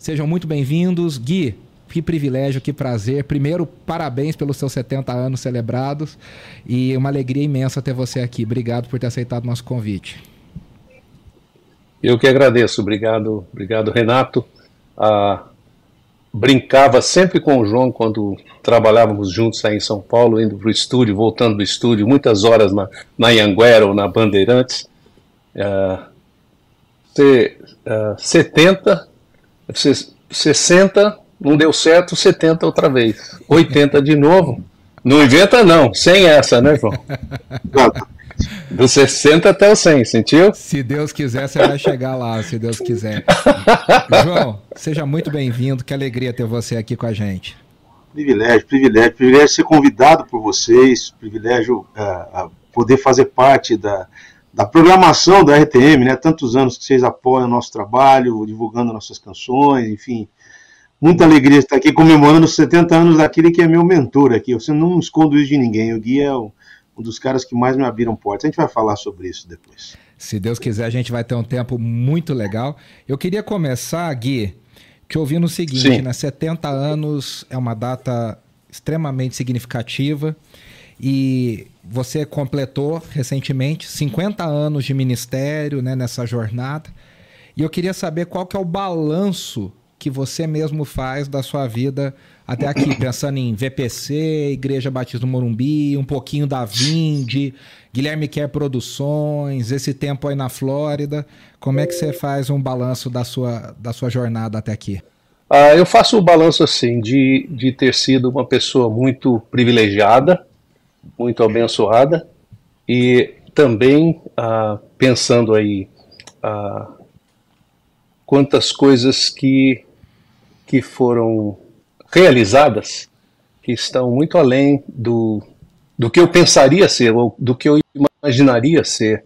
Sejam muito bem-vindos. Gui, que privilégio, que prazer. Primeiro, parabéns pelos seus 70 anos celebrados e uma alegria imensa ter você aqui. Obrigado por ter aceitado nosso convite. Eu que agradeço. Obrigado, obrigado Renato. Ah, brincava sempre com o João quando trabalhávamos juntos aí em São Paulo, indo para o estúdio, voltando do estúdio, muitas horas na, na Anhanguera ou na Bandeirantes. Uh, uh, 70, 60, não deu certo, 70 outra vez. 80 de novo. Não inventa não, sem essa, né, João? Do 60 até o 100, sentiu? Se Deus quiser, você vai chegar lá, se Deus quiser. João, seja muito bem-vindo, que alegria ter você aqui com a gente. Privilégio, privilégio, privilégio ser convidado por vocês, privilégio uh, poder fazer parte da, da programação da RTM, né? Tantos anos que vocês apoiam o nosso trabalho, divulgando nossas canções, enfim. Muita alegria estar aqui comemorando os 70 anos daquele que é meu mentor aqui. Eu não escondo isso de ninguém. O Gui é um dos caras que mais me abriram portas. A gente vai falar sobre isso depois. Se Deus quiser, a gente vai ter um tempo muito legal. Eu queria começar, Gui, te ouvindo o seguinte, Sim. né? 70 anos é uma data extremamente significativa e você completou recentemente 50 anos de ministério né, nessa jornada. E eu queria saber qual que é o balanço que você mesmo faz da sua vida até aqui, pensando em VPC, Igreja Batista do Morumbi, um pouquinho da Vinde, Guilherme Quer Produções, esse tempo aí na Flórida. Como é que você faz um balanço da sua, da sua jornada até aqui? Ah, eu faço o balanço assim, de, de ter sido uma pessoa muito privilegiada, muito abençoada, e também ah, pensando aí ah, quantas coisas que que foram realizadas que estão muito além do, do que eu pensaria ser, ou do que eu imaginaria ser.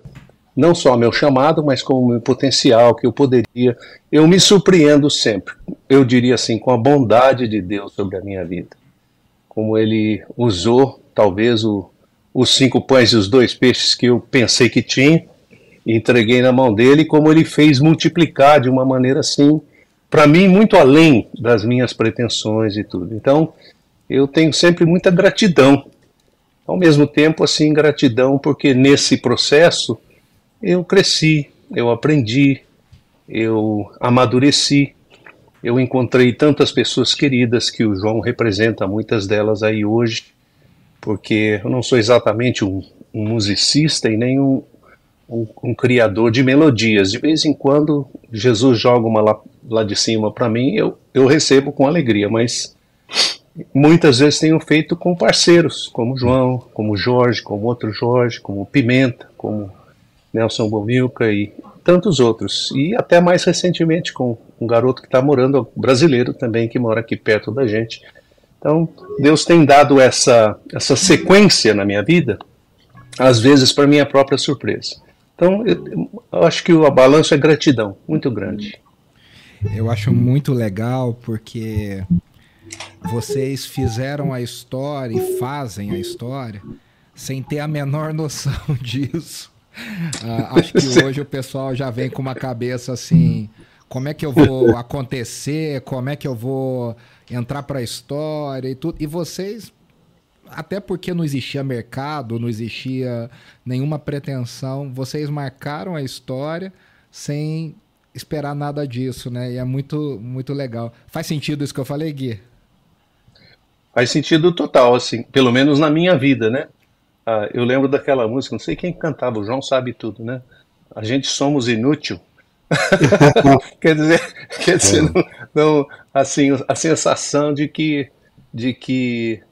Não só meu chamado, mas como meu potencial, que eu poderia. Eu me surpreendo sempre, eu diria assim, com a bondade de Deus sobre a minha vida. Como Ele usou, talvez, o, os cinco pães e os dois peixes que eu pensei que tinha, entreguei na mão dele, como Ele fez multiplicar de uma maneira assim para mim, muito além das minhas pretensões e tudo. Então, eu tenho sempre muita gratidão. Ao mesmo tempo, assim, gratidão porque nesse processo eu cresci, eu aprendi, eu amadureci, eu encontrei tantas pessoas queridas que o João representa, muitas delas aí hoje, porque eu não sou exatamente um, um musicista e nem um, um, um, criador de melodias. De vez em quando, Jesus joga uma lá, lá de cima para mim, eu, eu recebo com alegria, mas muitas vezes tenho feito com parceiros, como João, como Jorge, como outro Jorge, como Pimenta, como Nelson Bomilca e tantos outros. E até mais recentemente com um garoto que está morando, brasileiro também, que mora aqui perto da gente. Então, Deus tem dado essa, essa sequência na minha vida, às vezes para minha própria surpresa. Então, eu, eu acho que o balanço é gratidão, muito grande. Eu acho muito legal porque vocês fizeram a história e fazem a história sem ter a menor noção disso. Uh, acho que hoje o pessoal já vem com uma cabeça assim: como é que eu vou acontecer, como é que eu vou entrar para a história e tudo. E vocês até porque não existia mercado, não existia nenhuma pretensão, vocês marcaram a história sem esperar nada disso, né? E é muito, muito legal. Faz sentido isso que eu falei, Gui? Faz sentido total, assim, pelo menos na minha vida, né? Ah, eu lembro daquela música, não sei quem cantava, o João sabe tudo, né? A gente somos inútil. quer dizer, quer dizer, é. não, não, assim, a sensação de que, de que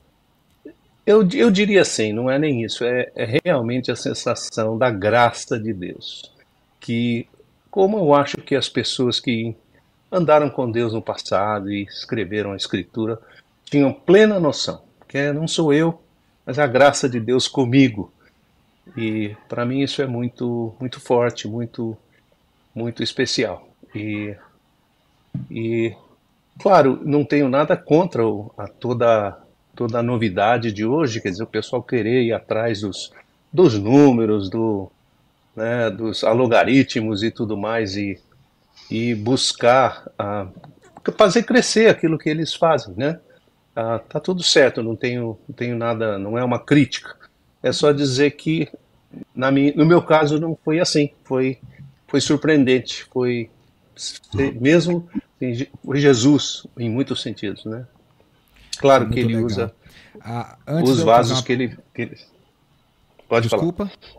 eu, eu diria assim, não é nem isso, é, é realmente a sensação da graça de Deus. Que, como eu acho que as pessoas que andaram com Deus no passado e escreveram a Escritura tinham plena noção, que não sou eu, mas a graça de Deus comigo. E para mim isso é muito, muito forte, muito, muito especial. E, e claro, não tenho nada contra a toda toda a novidade de hoje, quer dizer, o pessoal querer ir atrás dos, dos números, do, né, dos algoritmos e tudo mais, e, e buscar a, fazer crescer aquilo que eles fazem, né? Ah, tá tudo certo, não tenho, não tenho nada, não é uma crítica. É só dizer que na minha, no meu caso não foi assim, foi, foi surpreendente, foi mesmo foi Jesus em muitos sentidos, né? Claro que ele legal. usa ah, os vasos uma... que, ele, que ele pode Desculpa. falar.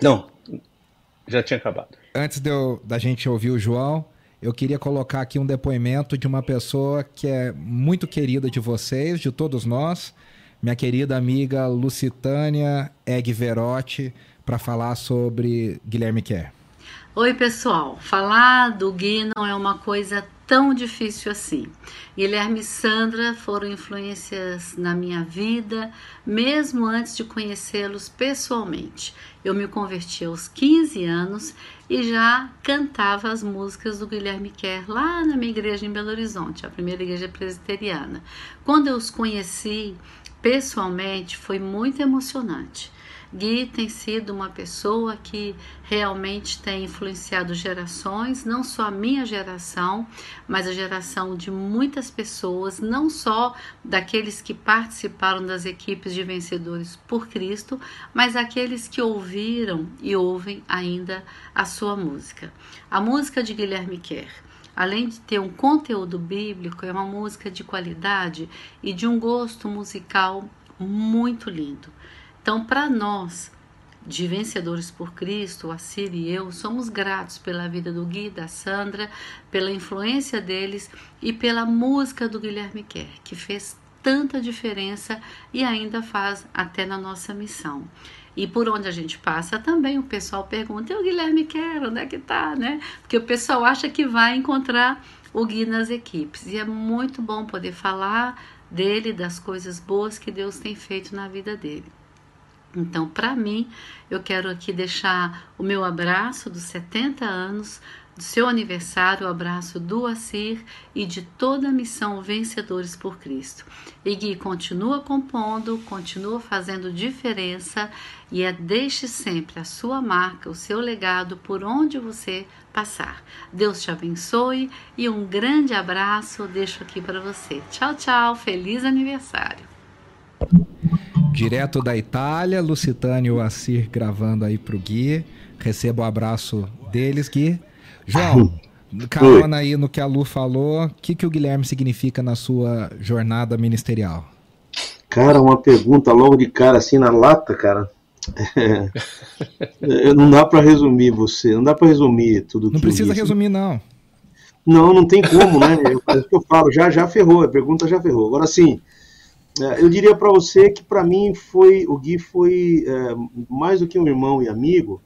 Não, já tinha acabado. Antes de eu, da gente ouvir o João, eu queria colocar aqui um depoimento de uma pessoa que é muito querida de vocês, de todos nós, minha querida amiga Lucitânia Egg Verotti, para falar sobre Guilherme Kerr. Oi, pessoal. Falar do Gui não é uma coisa tão difícil assim. Guilherme e Sandra foram influências na minha vida, mesmo antes de conhecê-los pessoalmente. Eu me converti aos 15 anos e já cantava as músicas do Guilherme Kerr lá na minha igreja em Belo Horizonte, a primeira igreja presbiteriana. Quando eu os conheci pessoalmente, foi muito emocionante. Gui tem sido uma pessoa que realmente tem influenciado gerações, não só a minha geração, mas a geração de muitas pessoas, não só daqueles que participaram das equipes de vencedores por Cristo, mas aqueles que ouviram e ouvem ainda a sua música. A música de Guilherme Kerr além de ter um conteúdo bíblico, é uma música de qualidade e de um gosto musical muito lindo. Então, para nós, de Vencedores por Cristo, a Cira e eu, somos gratos pela vida do Gui da Sandra, pela influência deles e pela música do Guilherme Kerr, que fez tanta diferença e ainda faz até na nossa missão. E por onde a gente passa também o pessoal pergunta: e o Guilherme Kerr, onde é que tá, né? Porque o pessoal acha que vai encontrar o Gui nas equipes. E é muito bom poder falar dele, das coisas boas que Deus tem feito na vida dele. Então, para mim, eu quero aqui deixar o meu abraço dos 70 anos, do seu aniversário, o abraço do Assir e de toda a missão Vencedores por Cristo. E Gui continua compondo, continua fazendo diferença e é deixe sempre a sua marca, o seu legado por onde você passar. Deus te abençoe e um grande abraço deixo aqui para você. Tchau, tchau, feliz aniversário. Direto da Itália, Lucitânio Assir gravando aí pro Gui. Receba o abraço deles, Gui. João, carona aí no que a Lu falou, o que, que o Guilherme significa na sua jornada ministerial? Cara, uma pergunta logo de cara, assim, na lata, cara. É, não dá para resumir você, não dá para resumir tudo Não precisa resumir, não. Não, não tem como, né? É o que eu falo, já, já ferrou, a pergunta já ferrou. Agora, sim, eu diria para você que para mim foi o Gui foi é, mais do que um irmão e amigo,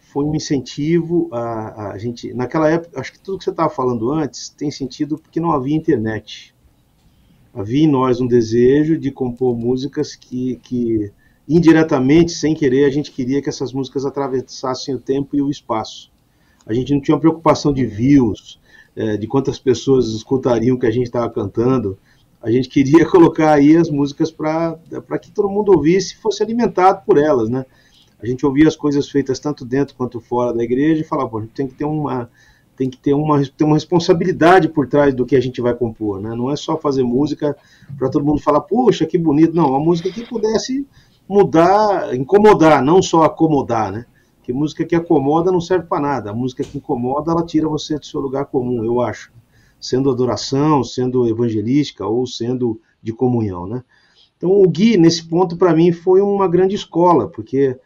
foi um incentivo a, a gente. Naquela época, acho que tudo que você estava falando antes tem sentido porque não havia internet. Havia em nós um desejo de compor músicas que, que indiretamente, sem querer, a gente queria que essas músicas atravessassem o tempo e o espaço. A gente não tinha uma preocupação de views, é, de quantas pessoas escutariam o que a gente estava cantando a gente queria colocar aí as músicas para que todo mundo ouvisse e fosse alimentado por elas, né? A gente ouvia as coisas feitas tanto dentro quanto fora da igreja e falava, pô, a gente tem que ter uma tem que ter uma, ter uma responsabilidade por trás do que a gente vai compor, né? Não é só fazer música para todo mundo falar, puxa, que bonito, não, uma música que pudesse mudar, incomodar, não só acomodar, né? Que música que acomoda não serve para nada, a música que incomoda, ela tira você do seu lugar comum, eu acho sendo adoração, sendo evangelística ou sendo de comunhão, né? Então o Gui nesse ponto para mim foi uma grande escola, porque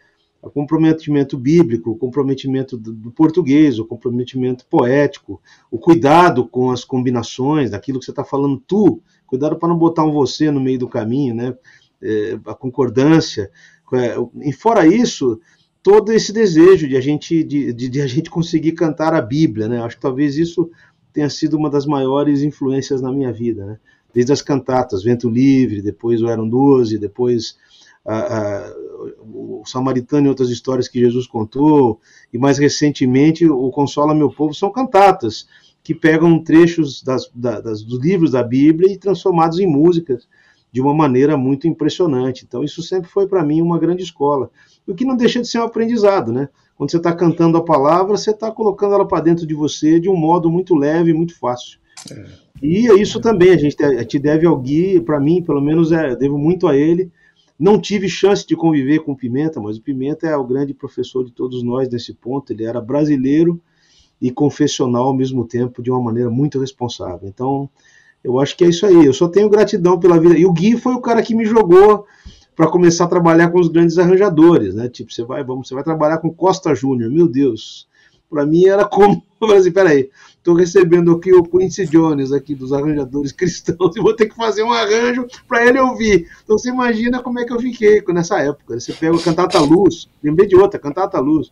o comprometimento bíblico, o comprometimento do, português, o comprometimento poético, o cuidado com as combinações, daquilo que você está falando tu, cuidado para não botar um você no meio do caminho, né? É, a concordância, é, e fora isso, todo esse desejo de a gente de, de, de, a gente conseguir cantar a Bíblia, né? Acho que talvez isso tenha sido uma das maiores influências na minha vida, né? Desde as cantatas, Vento Livre, depois o Eram Doze, depois o Samaritano e outras histórias que Jesus contou, e mais recentemente o Consola Meu Povo, são cantatas que pegam trechos das, das, dos livros da Bíblia e transformados em músicas de uma maneira muito impressionante. Então, isso sempre foi para mim uma grande escola. O que não deixa de ser um aprendizado, né? Quando você está cantando a palavra, você está colocando ela para dentro de você de um modo muito leve, muito fácil. É. E é isso também, a gente te deve ao Gui, para mim, pelo menos, é, devo muito a ele. Não tive chance de conviver com o Pimenta, mas o Pimenta é o grande professor de todos nós nesse ponto. Ele era brasileiro e confessional ao mesmo tempo, de uma maneira muito responsável. Então, eu acho que é isso aí. Eu só tenho gratidão pela vida. E o Gui foi o cara que me jogou para começar a trabalhar com os grandes arranjadores, né? Tipo, você vai, vamos, você vai trabalhar com Costa Júnior. Meu Deus, para mim era como, assim, peraí, estou recebendo aqui o Quincy Jones aqui dos arranjadores cristãos e vou ter que fazer um arranjo para ele ouvir. Então você imagina como é que eu fiquei nessa época. Você pega o Cantata Luz, lembrei de outra, Cantata Luz,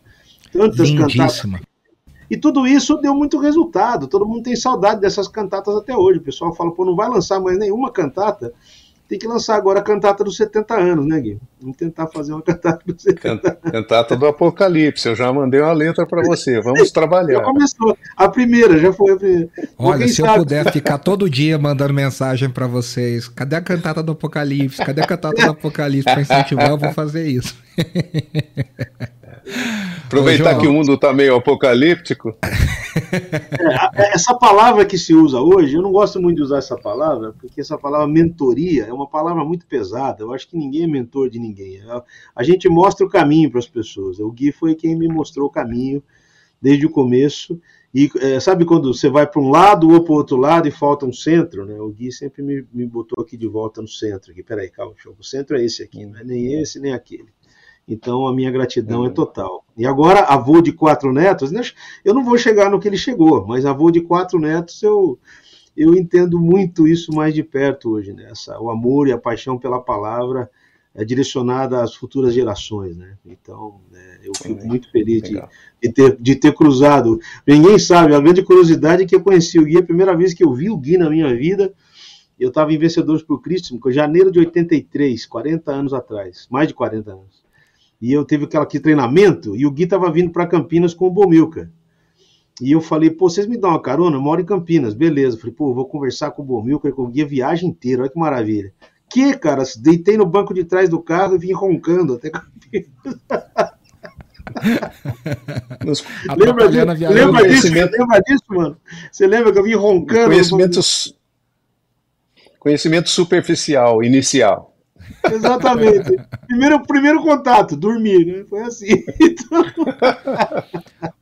tantas cantatas. E tudo isso deu muito resultado. Todo mundo tem saudade dessas cantatas até hoje. O pessoal fala, pô, não vai lançar mais nenhuma cantata tem que lançar agora a cantata dos 70 anos, né, Gui? Vamos tentar fazer uma cantata dos 70 anos. Cantata do Apocalipse, eu já mandei uma letra para você, vamos trabalhar. Já começou, a primeira, já foi a primeira. Olha, se sabe? eu puder ficar todo dia mandando mensagem para vocês, cadê a cantata do Apocalipse? Cadê a cantata do Apocalipse para incentivar? Eu vou fazer isso. Aproveitar Ô, que o mundo está meio apocalíptico. É, essa palavra que se usa hoje, eu não gosto muito de usar essa palavra, porque essa palavra mentoria é uma palavra muito pesada. Eu acho que ninguém é mentor de ninguém. A gente mostra o caminho para as pessoas. O Gui foi quem me mostrou o caminho desde o começo. E é, sabe quando você vai para um lado ou para o outro lado e falta um centro, né? O Gui sempre me, me botou aqui de volta no centro. Aqui, peraí, calma, o centro é esse aqui, não é nem esse nem aquele. Então a minha gratidão é uhum. total. E agora, avô de quatro netos, né, eu não vou chegar no que ele chegou, mas avô de quatro netos, eu, eu entendo muito isso mais de perto hoje, né? Essa, o amor e a paixão pela palavra é direcionada às futuras gerações, né? Então, é, eu fico muito feliz de, de, ter, de ter cruzado. Ninguém sabe, a grande curiosidade é que eu conheci o Gui, a primeira vez que eu vi o Gui na minha vida, eu estava em Vencedores por Cristo, em janeiro de 83, 40 anos atrás, mais de 40 anos e eu teve aquele treinamento, e o Gui estava vindo para Campinas com o Bomilca. E eu falei, pô, vocês me dão uma carona? Eu moro em Campinas, beleza. falei, pô, vou conversar com o Bomilca, com o Gui a viagem inteira, olha que maravilha. Que, cara, deitei no banco de trás do carro e vim roncando até Campinas. lembra, disso, lembra, disso, lembra disso, mano? Você lembra que eu vim roncando? Conhecimentos, conhecimento superficial, inicial. Exatamente. Primeiro, primeiro contato, dormir, né? Foi assim. Então...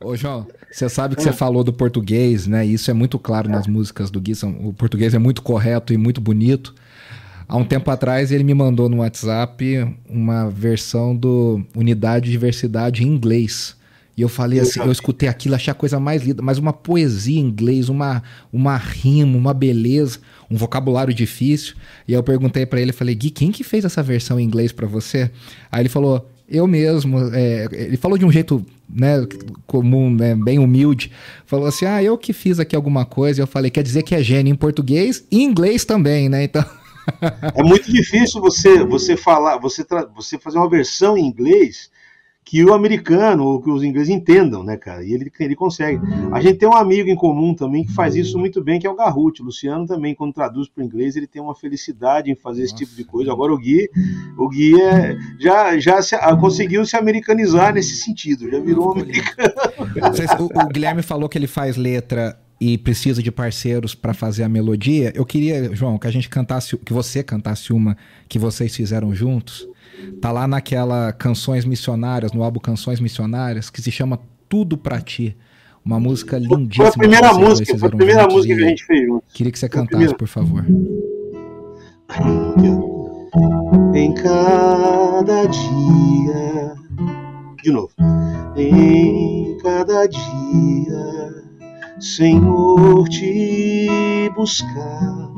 Ô, João, você sabe que você falou do português, né? Isso é muito claro nas músicas do Gui. O português é muito correto e muito bonito. Há um tempo atrás ele me mandou no WhatsApp uma versão do Unidade Diversidade em inglês. E eu falei assim, eu escutei aquilo, achei a coisa mais linda, mas uma poesia em inglês, uma, uma rima, uma beleza, um vocabulário difícil. E eu perguntei para ele, falei, Gui, quem que fez essa versão em inglês para você? Aí ele falou, eu mesmo. É, ele falou de um jeito né, comum, né, bem humilde. Falou assim, ah, eu que fiz aqui alguma coisa. E eu falei, quer dizer que é gênio em português e inglês também, né? Então... é muito difícil você, você falar, você, você fazer uma versão em inglês que o americano ou que os ingleses entendam, né, cara? E ele, ele consegue. A gente tem um amigo em comum também que faz isso muito bem, que é o Garruti. O Luciano também, quando traduz para o inglês, ele tem uma felicidade em fazer esse tipo de coisa. Agora o Gui, o Gui é, já, já se, conseguiu se americanizar nesse sentido, já virou um americano. O, o Guilherme falou que ele faz letra e precisa de parceiros para fazer a melodia. Eu queria, João, que a gente cantasse, que você cantasse uma que vocês fizeram juntos. Tá lá naquela Canções Missionárias, no álbum Canções Missionárias, que se chama Tudo Pra Ti. Uma música lindíssima. Foi a primeira música, foi a primeira música que a gente fez juntos. Queria que você cantasse, por favor. Em cada dia. De novo. Em cada dia, Senhor, te buscar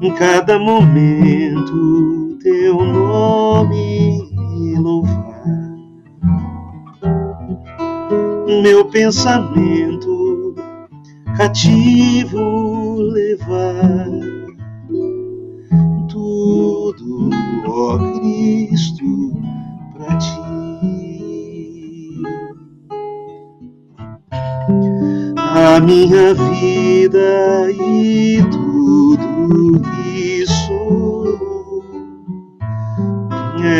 em cada momento teu nome louvar. Meu pensamento cativo levar tudo, ó Cristo, para ti. A minha vida e tudo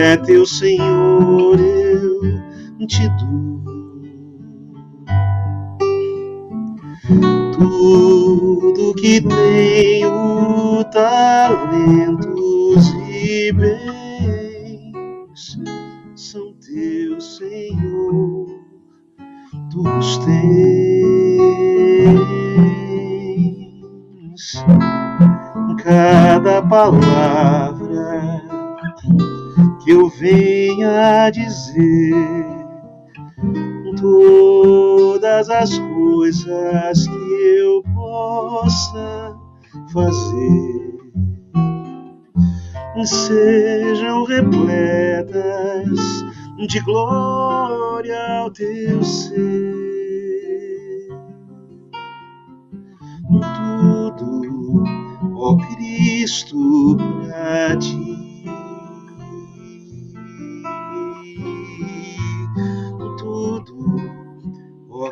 é teu Senhor, eu te dou. Tudo que tenho, talentos e bens, são teus, Senhor, tu os tens. Cada palavra venha dizer todas as coisas que eu possa fazer sejam repletas de glória ao teu ser. Tudo, ó Cristo, para ti.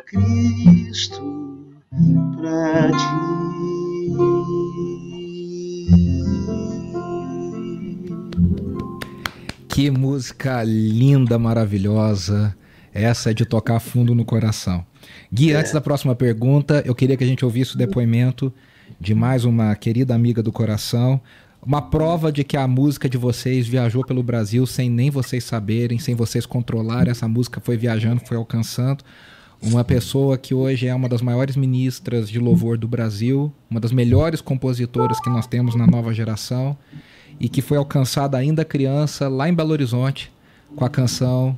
Cristo para ti. Que música linda, maravilhosa. Essa é de tocar fundo no coração. Gui, é. antes da próxima pergunta, eu queria que a gente ouvisse o depoimento de mais uma querida amiga do coração. Uma prova de que a música de vocês viajou pelo Brasil sem nem vocês saberem, sem vocês controlarem. Essa música foi viajando, foi alcançando uma pessoa que hoje é uma das maiores ministras de louvor do Brasil, uma das melhores compositoras que nós temos na nova geração e que foi alcançada ainda criança lá em Belo Horizonte com a canção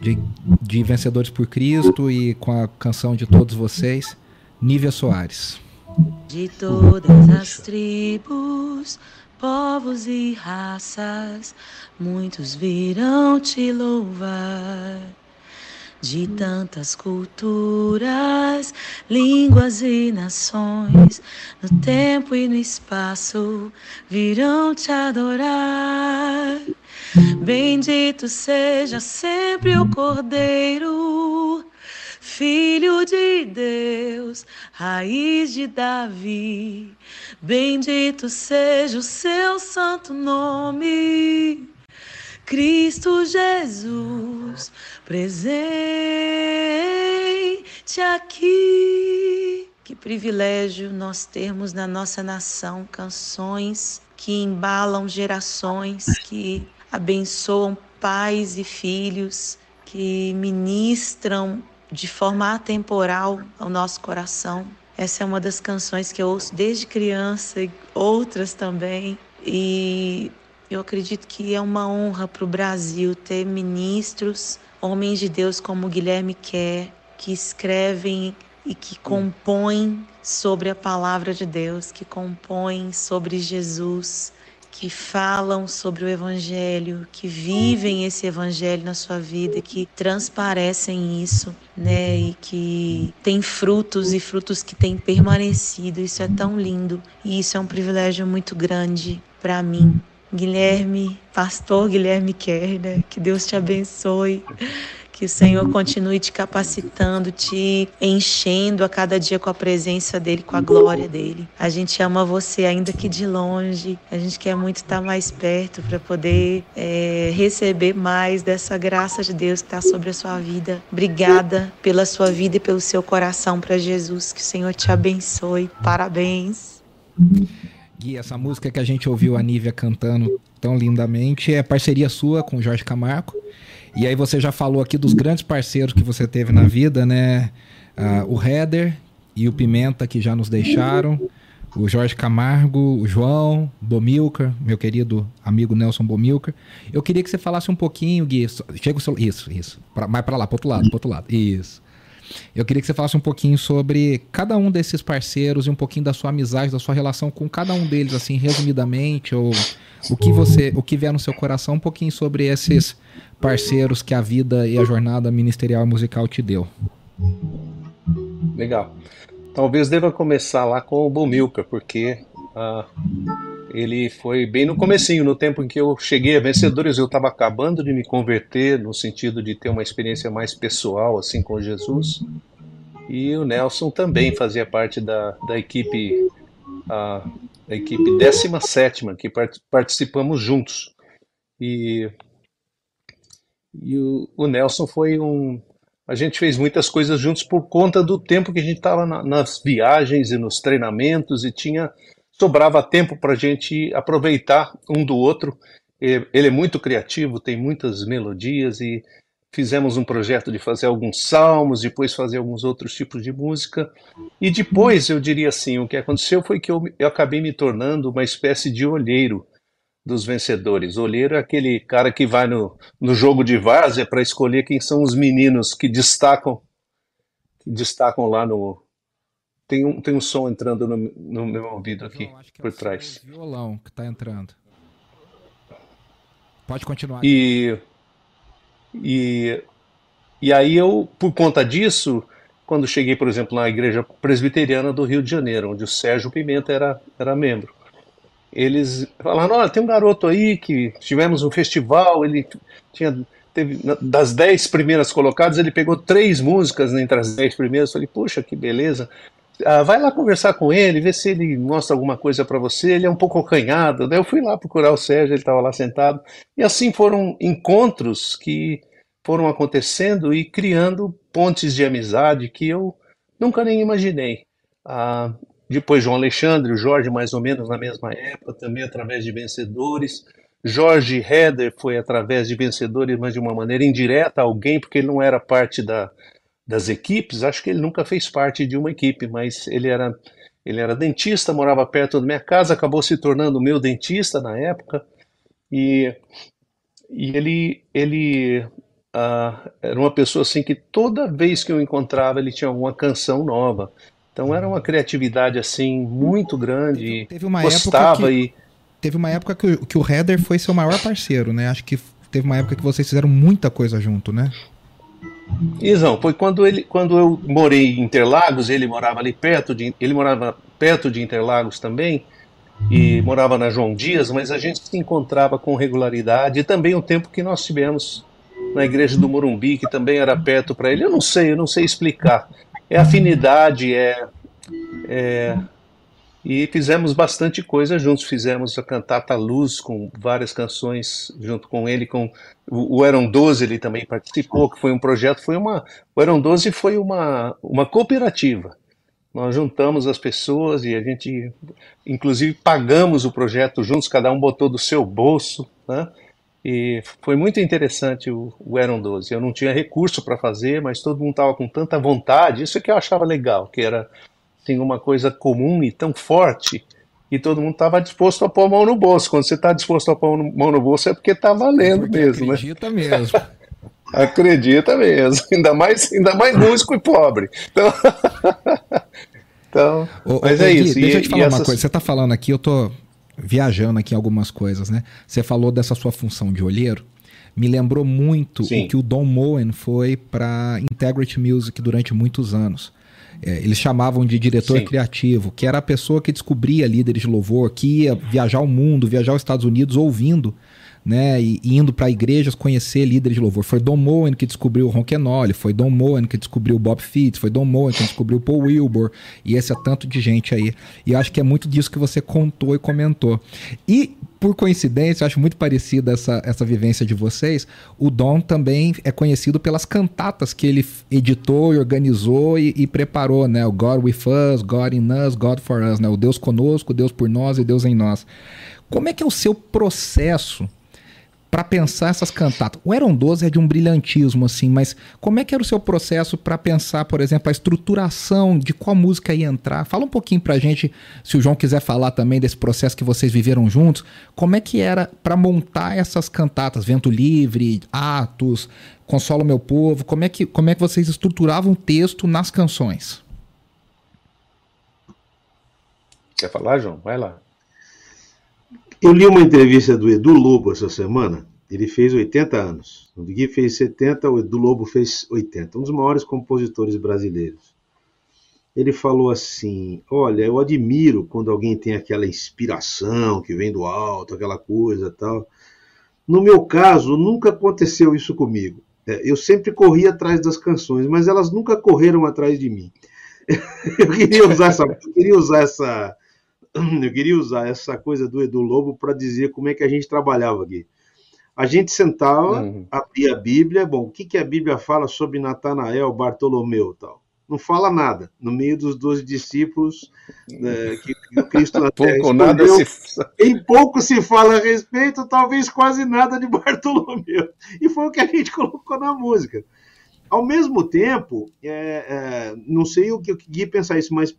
de, de Vencedores por Cristo e com a canção de todos vocês, Nívia Soares. De todas as tribos, povos e raças, muitos virão te louvar de tantas culturas, línguas e nações, no tempo e no espaço virão te adorar. Bendito seja sempre o Cordeiro, Filho de Deus, raiz de Davi. Bendito seja o seu santo nome. Cristo Jesus, presente aqui. Que privilégio nós termos na nossa nação canções que embalam gerações, que abençoam pais e filhos, que ministram de forma atemporal ao nosso coração. Essa é uma das canções que eu ouço desde criança e outras também. E eu acredito que é uma honra para o Brasil ter ministros, homens de Deus como Guilherme Kerr, que escrevem e que compõem sobre a palavra de Deus, que compõem sobre Jesus, que falam sobre o Evangelho, que vivem esse Evangelho na sua vida, que transparecem isso, né? E que tem frutos e frutos que têm permanecido. Isso é tão lindo e isso é um privilégio muito grande para mim. Guilherme, pastor Guilherme Kerner, que Deus te abençoe. Que o Senhor continue te capacitando, te enchendo a cada dia com a presença dEle, com a glória dEle. A gente ama você ainda que de longe. A gente quer muito estar mais perto para poder é, receber mais dessa graça de Deus que está sobre a sua vida. Obrigada pela sua vida e pelo seu coração para Jesus. Que o Senhor te abençoe. Parabéns. Gui, essa música que a gente ouviu a Nívia cantando tão lindamente é parceria sua com o Jorge Camargo. E aí você já falou aqui dos grandes parceiros que você teve na vida, né? Uh, o Header e o Pimenta que já nos deixaram. O Jorge Camargo, o João, Bomilcar, meu querido amigo Nelson Bomilcar. Eu queria que você falasse um pouquinho, Gui. Chega o seu. Isso, isso. Pra, mais para lá, para outro lado, para outro lado. Isso. Eu queria que você falasse um pouquinho sobre cada um desses parceiros e um pouquinho da sua amizade, da sua relação com cada um deles, assim, resumidamente, ou o que você, o que vier no seu coração, um pouquinho sobre esses parceiros que a vida e a jornada ministerial musical te deu. Legal. Talvez deva começar lá com o Bomilca, porque uh, ele foi bem no comecinho, no tempo em que eu cheguei a Vencedores, eu estava acabando de me converter, no sentido de ter uma experiência mais pessoal, assim, com Jesus. E o Nelson também fazia parte da, da equipe a equipe 17 que participamos juntos. E, e o, o, Nelson foi um. A gente fez muitas coisas juntos por conta do tempo que a gente estava na, nas viagens e nos treinamentos e tinha sobrava tempo para a gente aproveitar um do outro. Ele é muito criativo, tem muitas melodias e fizemos um projeto de fazer alguns salmos, depois fazer alguns outros tipos de música. E depois, eu diria assim, o que aconteceu foi que eu, eu acabei me tornando uma espécie de olheiro dos vencedores. Olheiro é aquele cara que vai no, no jogo de várzea para escolher quem são os meninos que destacam que destacam lá no tem um, tem um som entrando no, no meu ouvido aqui Não, por é trás. violão que está entrando. Pode continuar. E e, e aí eu, por conta disso, quando cheguei, por exemplo, na igreja presbiteriana do Rio de Janeiro, onde o Sérgio Pimenta era, era membro, eles falaram, olha, tem um garoto aí que tivemos um festival, ele tinha teve das dez primeiras colocadas, ele pegou três músicas entre as dez primeiras. Falei, puxa, que beleza. Ah, vai lá conversar com ele, ver se ele mostra alguma coisa para você. Ele é um pouco acanhado. Daí eu fui lá procurar o Sérgio, ele estava lá sentado. E assim foram encontros que foram acontecendo e criando pontes de amizade que eu nunca nem imaginei. Ah, depois João Alexandre, o Jorge mais ou menos na mesma época, também através de vencedores. Jorge Heder foi através de vencedores, mas de uma maneira indireta, alguém, porque ele não era parte da, das equipes, acho que ele nunca fez parte de uma equipe, mas ele era, ele era dentista, morava perto da minha casa, acabou se tornando meu dentista na época, e, e ele, ele uh, era uma pessoa assim que toda vez que eu encontrava ele tinha alguma canção nova. Então era uma criatividade assim muito grande. Teve, teve uma gostava época que, e teve uma época que, que o Header foi seu maior parceiro, né? Acho que teve uma época que vocês fizeram muita coisa junto, né? Isão, foi quando ele, quando eu morei em Interlagos, ele morava ali perto de, ele morava perto de Interlagos também e morava na João Dias, mas a gente se encontrava com regularidade e também o tempo que nós tivemos na igreja do Morumbi, que também era perto para ele. Eu não sei, eu não sei explicar. É afinidade, é, é e fizemos bastante coisa juntos. Fizemos a cantata Luz com várias canções junto com ele, com o Eram 12 ele também participou, que foi um projeto, foi uma o Eram 12 foi uma uma cooperativa. Nós juntamos as pessoas e a gente inclusive pagamos o projeto juntos, cada um botou do seu bolso, né? E foi muito interessante o, o Eram 12. Eu não tinha recurso para fazer, mas todo mundo estava com tanta vontade. Isso é que eu achava legal, que era tem uma coisa comum e tão forte e todo mundo estava disposto a pôr a mão no bolso. Quando você está disposto a pôr a mão no bolso é porque está valendo porque mesmo, acredita né? mesmo. acredita mesmo. Ainda mais, ainda mais músico e pobre. Então, então ô, mas ô, é Gui, isso. Deixa e, eu te falar uma coisa. Você está falando aqui, eu tô viajando aqui em algumas coisas, né? Você falou dessa sua função de olheiro. Me lembrou muito Sim. o que o Don Moen foi para Integrity Music durante muitos anos é, eles chamavam de diretor Sim. criativo, que era a pessoa que descobria líderes de louvor, que ia viajar o mundo, viajar aos Estados Unidos ouvindo né, e, indo para igrejas conhecer líderes de louvor. Foi Don Moen que descobriu o Ronquenoli, foi Don Moen que descobriu o Bob Fitts, foi Don Moen que descobriu o Paul Wilbur, e esse é tanto de gente aí. E acho que é muito disso que você contou e comentou. E, por coincidência, acho muito parecida essa, essa vivência de vocês, o Don também é conhecido pelas cantatas que ele editou e organizou e, e preparou, né? O God With Us, God In Us, God For Us, né? O Deus conosco, Deus por nós e Deus em nós. Como é que é o seu processo para pensar essas cantatas. O Eram 12 é de um brilhantismo, assim, mas como é que era o seu processo para pensar, por exemplo, a estruturação de qual música ia entrar? Fala um pouquinho pra gente, se o João quiser falar também desse processo que vocês viveram juntos, como é que era para montar essas cantatas, Vento Livre, Atos, Consola o Meu Povo, como é que, como é que vocês estruturavam o texto nas canções? Quer falar, João? Vai lá. Eu li uma entrevista do Edu Lobo essa semana. Ele fez 80 anos. O Gui fez 70, o Edu Lobo fez 80. Um dos maiores compositores brasileiros. Ele falou assim: Olha, eu admiro quando alguém tem aquela inspiração que vem do alto, aquela coisa tal. No meu caso, nunca aconteceu isso comigo. É, eu sempre corri atrás das canções, mas elas nunca correram atrás de mim. Eu queria usar essa, queria usar essa eu queria usar essa coisa do Edu Lobo para dizer como é que a gente trabalhava aqui. A gente sentava, uhum. abria a Bíblia. Bom, o que, que a Bíblia fala sobre Natanael, Bartolomeu tal? Não fala nada. No meio dos doze discípulos né, que, que Cristo na Terra pouco, nada se... Em pouco se fala a respeito, talvez quase nada de Bartolomeu. E foi o que a gente colocou na música. Ao mesmo tempo, é, é, não sei o que o Gui pensar isso, mas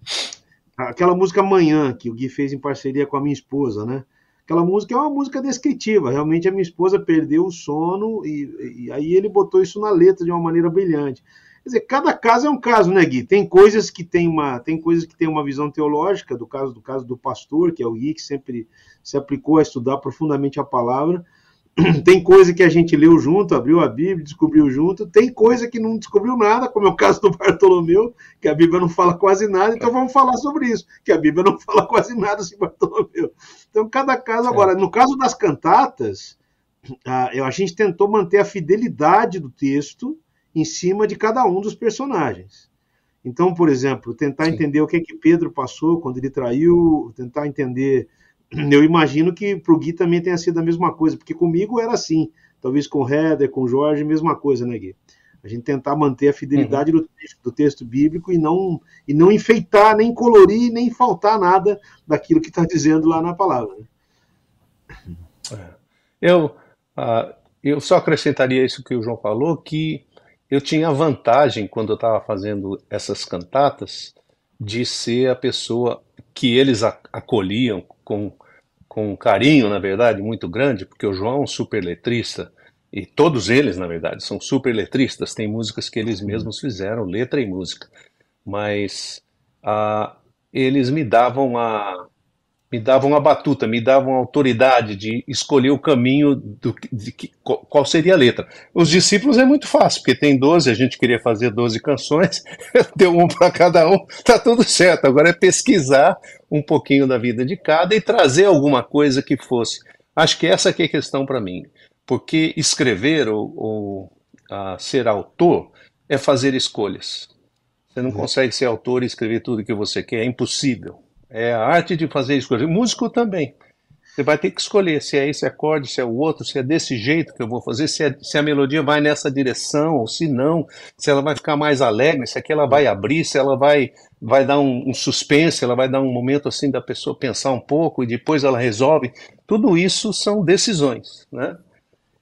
aquela música Manhã, que o Gui fez em parceria com a minha esposa, né? Aquela música é uma música descritiva. Realmente a minha esposa perdeu o sono e, e aí ele botou isso na letra de uma maneira brilhante. Quer dizer, cada caso é um caso, né, Gui? Tem coisas que tem uma, tem coisas que tem uma visão teológica, do caso do caso do pastor, que é o Gui, que sempre se aplicou a estudar profundamente a palavra. Tem coisa que a gente leu junto, abriu a Bíblia, descobriu junto. Tem coisa que não descobriu nada, como é o caso do Bartolomeu, que a Bíblia não fala quase nada. Então vamos falar sobre isso, que a Bíblia não fala quase nada sobre Bartolomeu. Então cada caso agora, no caso das cantatas, a, a gente tentou manter a fidelidade do texto em cima de cada um dos personagens. Então, por exemplo, tentar Sim. entender o que é que Pedro passou quando ele traiu, tentar entender eu imagino que para o Gui também tenha sido a mesma coisa, porque comigo era assim. Talvez com o Heather, com o Jorge, mesma coisa, né, Gui? A gente tentar manter a fidelidade uhum. do, texto, do, texto, bíblico e não, e não enfeitar, nem colorir, nem faltar nada daquilo que está dizendo lá na palavra. Né? É. Eu, uh, eu só acrescentaria isso que o João falou, que eu tinha vantagem, quando eu estava fazendo essas cantatas, de ser a pessoa que eles acolhiam com com um carinho, na verdade, muito grande, porque o João é um super letrista, e todos eles, na verdade, são super letristas, tem músicas que eles mesmos fizeram, letra e música, mas ah, eles me davam a, me davam a batuta, me davam a autoridade de escolher o caminho do de, de, qual seria a letra. Os discípulos é muito fácil, porque tem 12, a gente queria fazer 12 canções, deu um para cada um, tá tudo certo. Agora é pesquisar um pouquinho da vida de cada e trazer alguma coisa que fosse. Acho que essa é a questão para mim, porque escrever ou, ou uh, ser autor é fazer escolhas. Você não uhum. consegue ser autor e escrever tudo que você quer, é impossível. É a arte de fazer escolha. Músico também. Você vai ter que escolher se é esse acorde, se é o outro, se é desse jeito que eu vou fazer, se, é, se a melodia vai nessa direção, ou se não, se ela vai ficar mais alegre, se aqui ela vai abrir, se ela vai, vai dar um, um suspense, ela vai dar um momento assim da pessoa pensar um pouco e depois ela resolve. Tudo isso são decisões, né?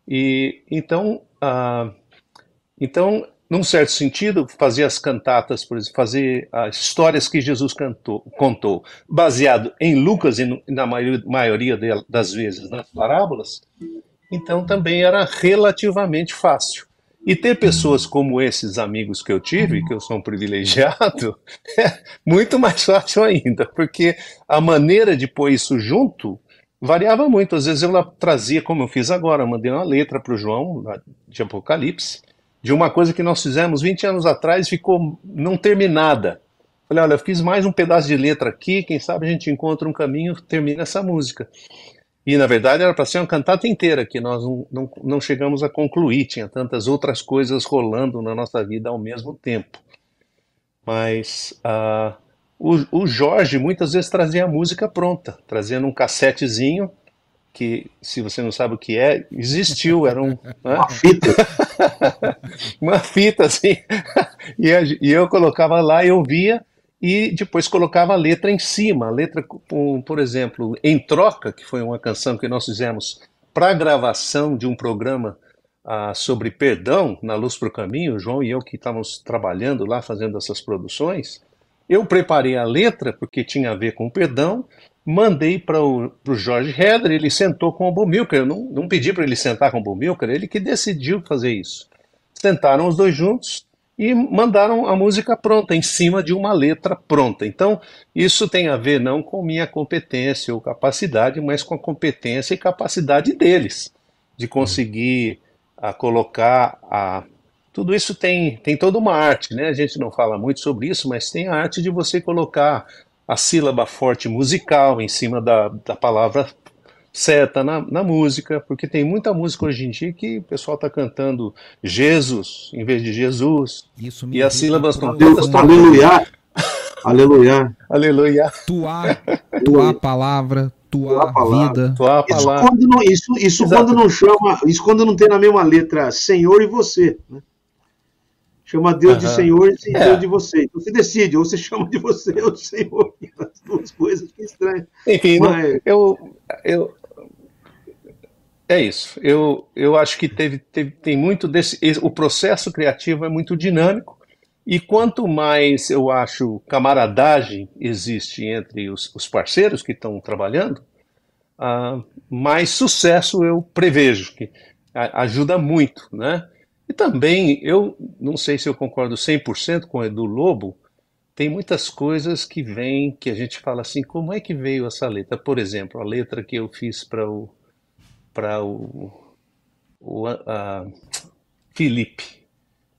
E então, ah, então num certo sentido, fazer as cantatas, por exemplo, fazer as histórias que Jesus cantou, contou, baseado em Lucas e na maioria das vezes nas parábolas, então também era relativamente fácil. E ter pessoas como esses amigos que eu tive, que eu sou um privilegiado, é muito mais fácil ainda, porque a maneira de pôr isso junto variava muito. Às vezes eu trazia, como eu fiz agora, mandei uma letra para o João, de Apocalipse, de uma coisa que nós fizemos 20 anos atrás ficou não terminada. Falei, olha, fiz mais um pedaço de letra aqui, quem sabe a gente encontra um caminho, termina essa música. E na verdade era para ser uma cantata inteira que nós não, não, não, chegamos a concluir, tinha tantas outras coisas rolando na nossa vida ao mesmo tempo. Mas uh, o, o Jorge muitas vezes trazia a música pronta, trazendo um cassetezinho que, se você não sabe o que é, existiu, era um, uma fita. uma fita, assim. e, e, eu colocava lá, eu via, e depois colocava a letra em cima. A letra, por exemplo, Em Troca, que foi uma canção que nós fizemos para gravação de um programa ah, sobre perdão na Luz para o Caminho, o João e eu que estávamos trabalhando lá, fazendo essas produções. Eu preparei a letra porque tinha a ver com perdão, mandei para o Jorge Heder, ele sentou com o Bumilker, eu não, não pedi para ele sentar com o Bumilker, ele que decidiu fazer isso. Sentaram os dois juntos e mandaram a música pronta, em cima de uma letra pronta. Então, isso tem a ver não com minha competência ou capacidade, mas com a competência e capacidade deles de conseguir a colocar a tudo isso tem, tem toda uma arte, né? A gente não fala muito sobre isso, mas tem a arte de você colocar a sílaba forte musical em cima da, da palavra certa na, na, música, porque tem muita música hoje em dia que o pessoal está cantando Jesus em vez de Jesus. Isso e as sílabas estão todas. Aleluia! Aleluia. Aleluia. Tua, tua palavra, tua, tua palavra, vida. Tua isso palavra. quando não, isso, isso quando não chama, isso quando não tem na mesma letra Senhor e você, né? Chama Deus uhum. de Senhor e é. Deus de você. Então você decide, ou você chama de você ou de Senhor. As duas coisas que estranhas. Enfim, Mas... eu, eu, é isso. Eu, eu acho que teve, teve, tem muito desse. O processo criativo é muito dinâmico. E quanto mais eu acho camaradagem existe entre os, os parceiros que estão trabalhando, uh, mais sucesso eu prevejo, que ajuda muito, né? E também, eu não sei se eu concordo 100% com o Edu Lobo, tem muitas coisas que vêm que a gente fala assim, como é que veio essa letra? Por exemplo, a letra que eu fiz para o para o, o a, Felipe,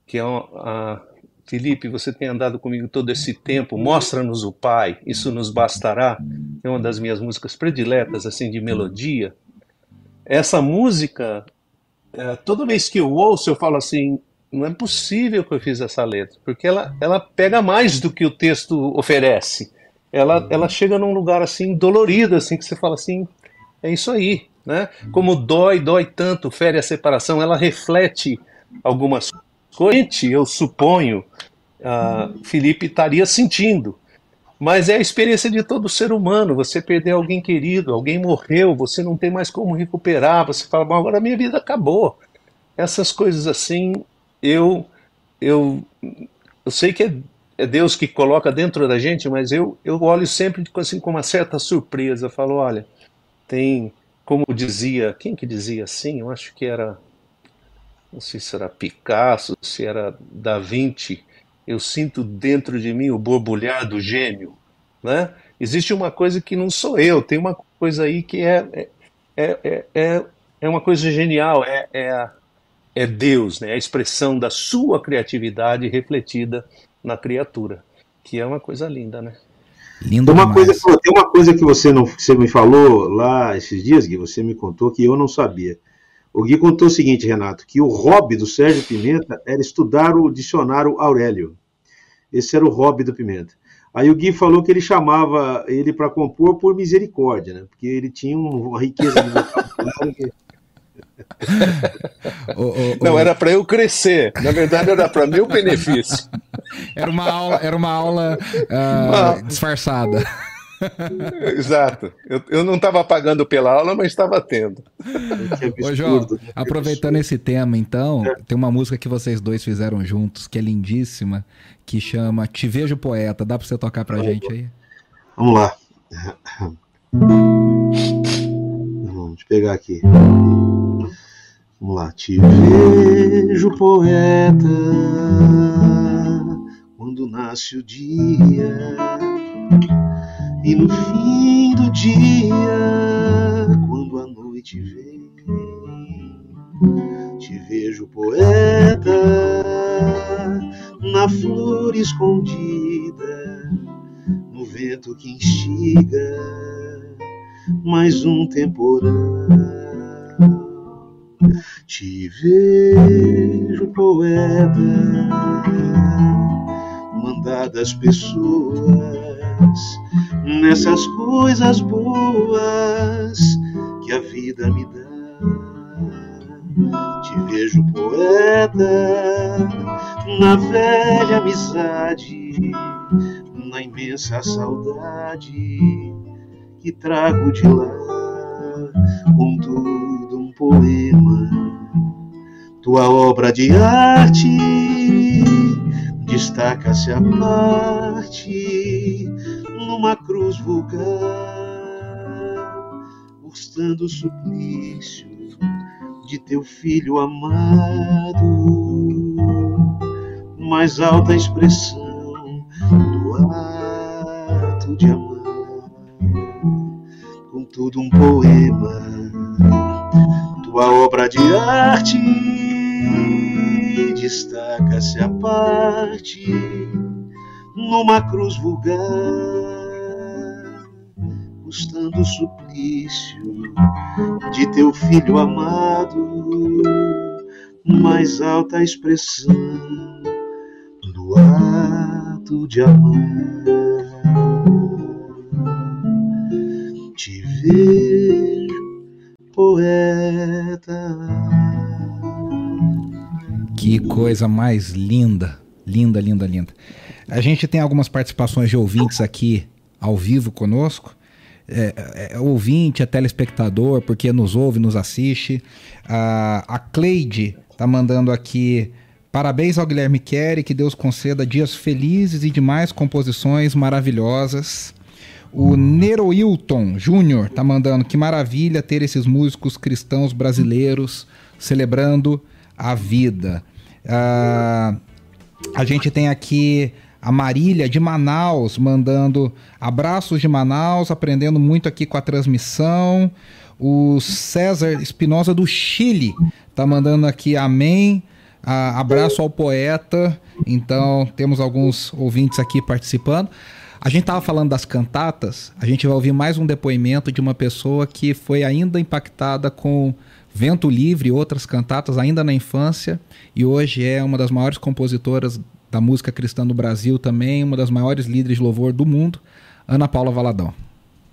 que é a, Felipe, você tem andado comigo todo esse tempo, mostra-nos o Pai, isso nos bastará. É uma das minhas músicas prediletas, assim, de melodia. Essa música é, toda vez que eu ouço, eu falo assim: não é possível que eu fiz essa letra, porque ela, ela pega mais do que o texto oferece. Ela, ela chega num lugar assim dolorido, assim que você fala assim, é isso aí, né? Como dói, dói tanto, fere a separação, ela reflete algumas coisas. Eu suponho, uh, Felipe estaria sentindo, mas é a experiência de todo ser humano. Você perdeu alguém querido, alguém morreu, você não tem mais como recuperar. Você fala, bom, agora minha vida acabou. Essas coisas assim, eu, eu, eu sei que é, é Deus que coloca dentro da gente, mas eu, eu olho sempre assim, com uma certa surpresa. Eu falo, olha, tem, como dizia, quem que dizia assim? Eu acho que era, não sei se era Picasso, se era Da Vinci eu sinto dentro de mim o borbulhar do gênio, né? Existe uma coisa que não sou eu, tem uma coisa aí que é, é, é, é, é uma coisa genial, é, é, é Deus, né? a expressão da sua criatividade refletida na criatura, que é uma coisa linda, né? Lindo tem uma, coisa, tem uma coisa que você, não, você me falou lá esses dias, que você me contou, que eu não sabia. O Gui contou o seguinte, Renato, que o hobby do Sérgio Pimenta era estudar o dicionário Aurélio. Esse era o hobby do Pimenta. Aí o Gui falou que ele chamava ele para compor por misericórdia, né? Porque ele tinha uma riqueza de vocabulário que... Não, era para eu crescer. Na verdade, era para meu benefício. Era uma aula, era uma aula uh, disfarçada. Exato. Eu, eu não estava pagando pela aula, mas estava tendo. Ô, João, aproveitando esse tema, então, é. tem uma música que vocês dois fizeram juntos, que é lindíssima, que chama Te Vejo Poeta. Dá para você tocar pra Vamos gente aí? Vamos lá. Vamos pegar aqui. Vamos lá. Te vejo poeta quando nasce o dia e no fim do dia, quando a noite vem, te vejo poeta na flor escondida, no vento que instiga mais um temporal. Te vejo poeta, mandadas pessoas nessas coisas boas que a vida me dá. Te vejo poeta na velha amizade, na imensa saudade que trago de lá, contudo um poema, tua obra de arte destaca-se a parte numa cruz vulgar, mostrando o suplício de teu filho amado, mais alta expressão do ato de amar, contudo um poema, tua obra de arte destaca-se a parte numa cruz vulgar, custando o suplício de teu filho amado, mais alta expressão do ato de amar. Te vejo, poeta. Que coisa mais linda, linda, linda, linda. A gente tem algumas participações de ouvintes aqui ao vivo conosco. É, é, é ouvinte, é telespectador, porque nos ouve, nos assiste. A, a Cleide tá mandando aqui Parabéns ao Guilherme Kerry, que Deus conceda dias felizes e demais composições maravilhosas. O Nero Wilton Júnior tá mandando que maravilha ter esses músicos cristãos brasileiros celebrando a vida. Uh, a gente tem aqui a Marília de Manaus mandando abraços de Manaus, aprendendo muito aqui com a transmissão. O César Espinosa do Chile tá mandando aqui amém. Ah, abraço ao poeta. Então, temos alguns ouvintes aqui participando. A gente estava falando das cantatas, a gente vai ouvir mais um depoimento de uma pessoa que foi ainda impactada com Vento Livre e outras cantatas ainda na infância e hoje é uma das maiores compositoras da música cristã do Brasil também, uma das maiores líderes de louvor do mundo, Ana Paula Valadão.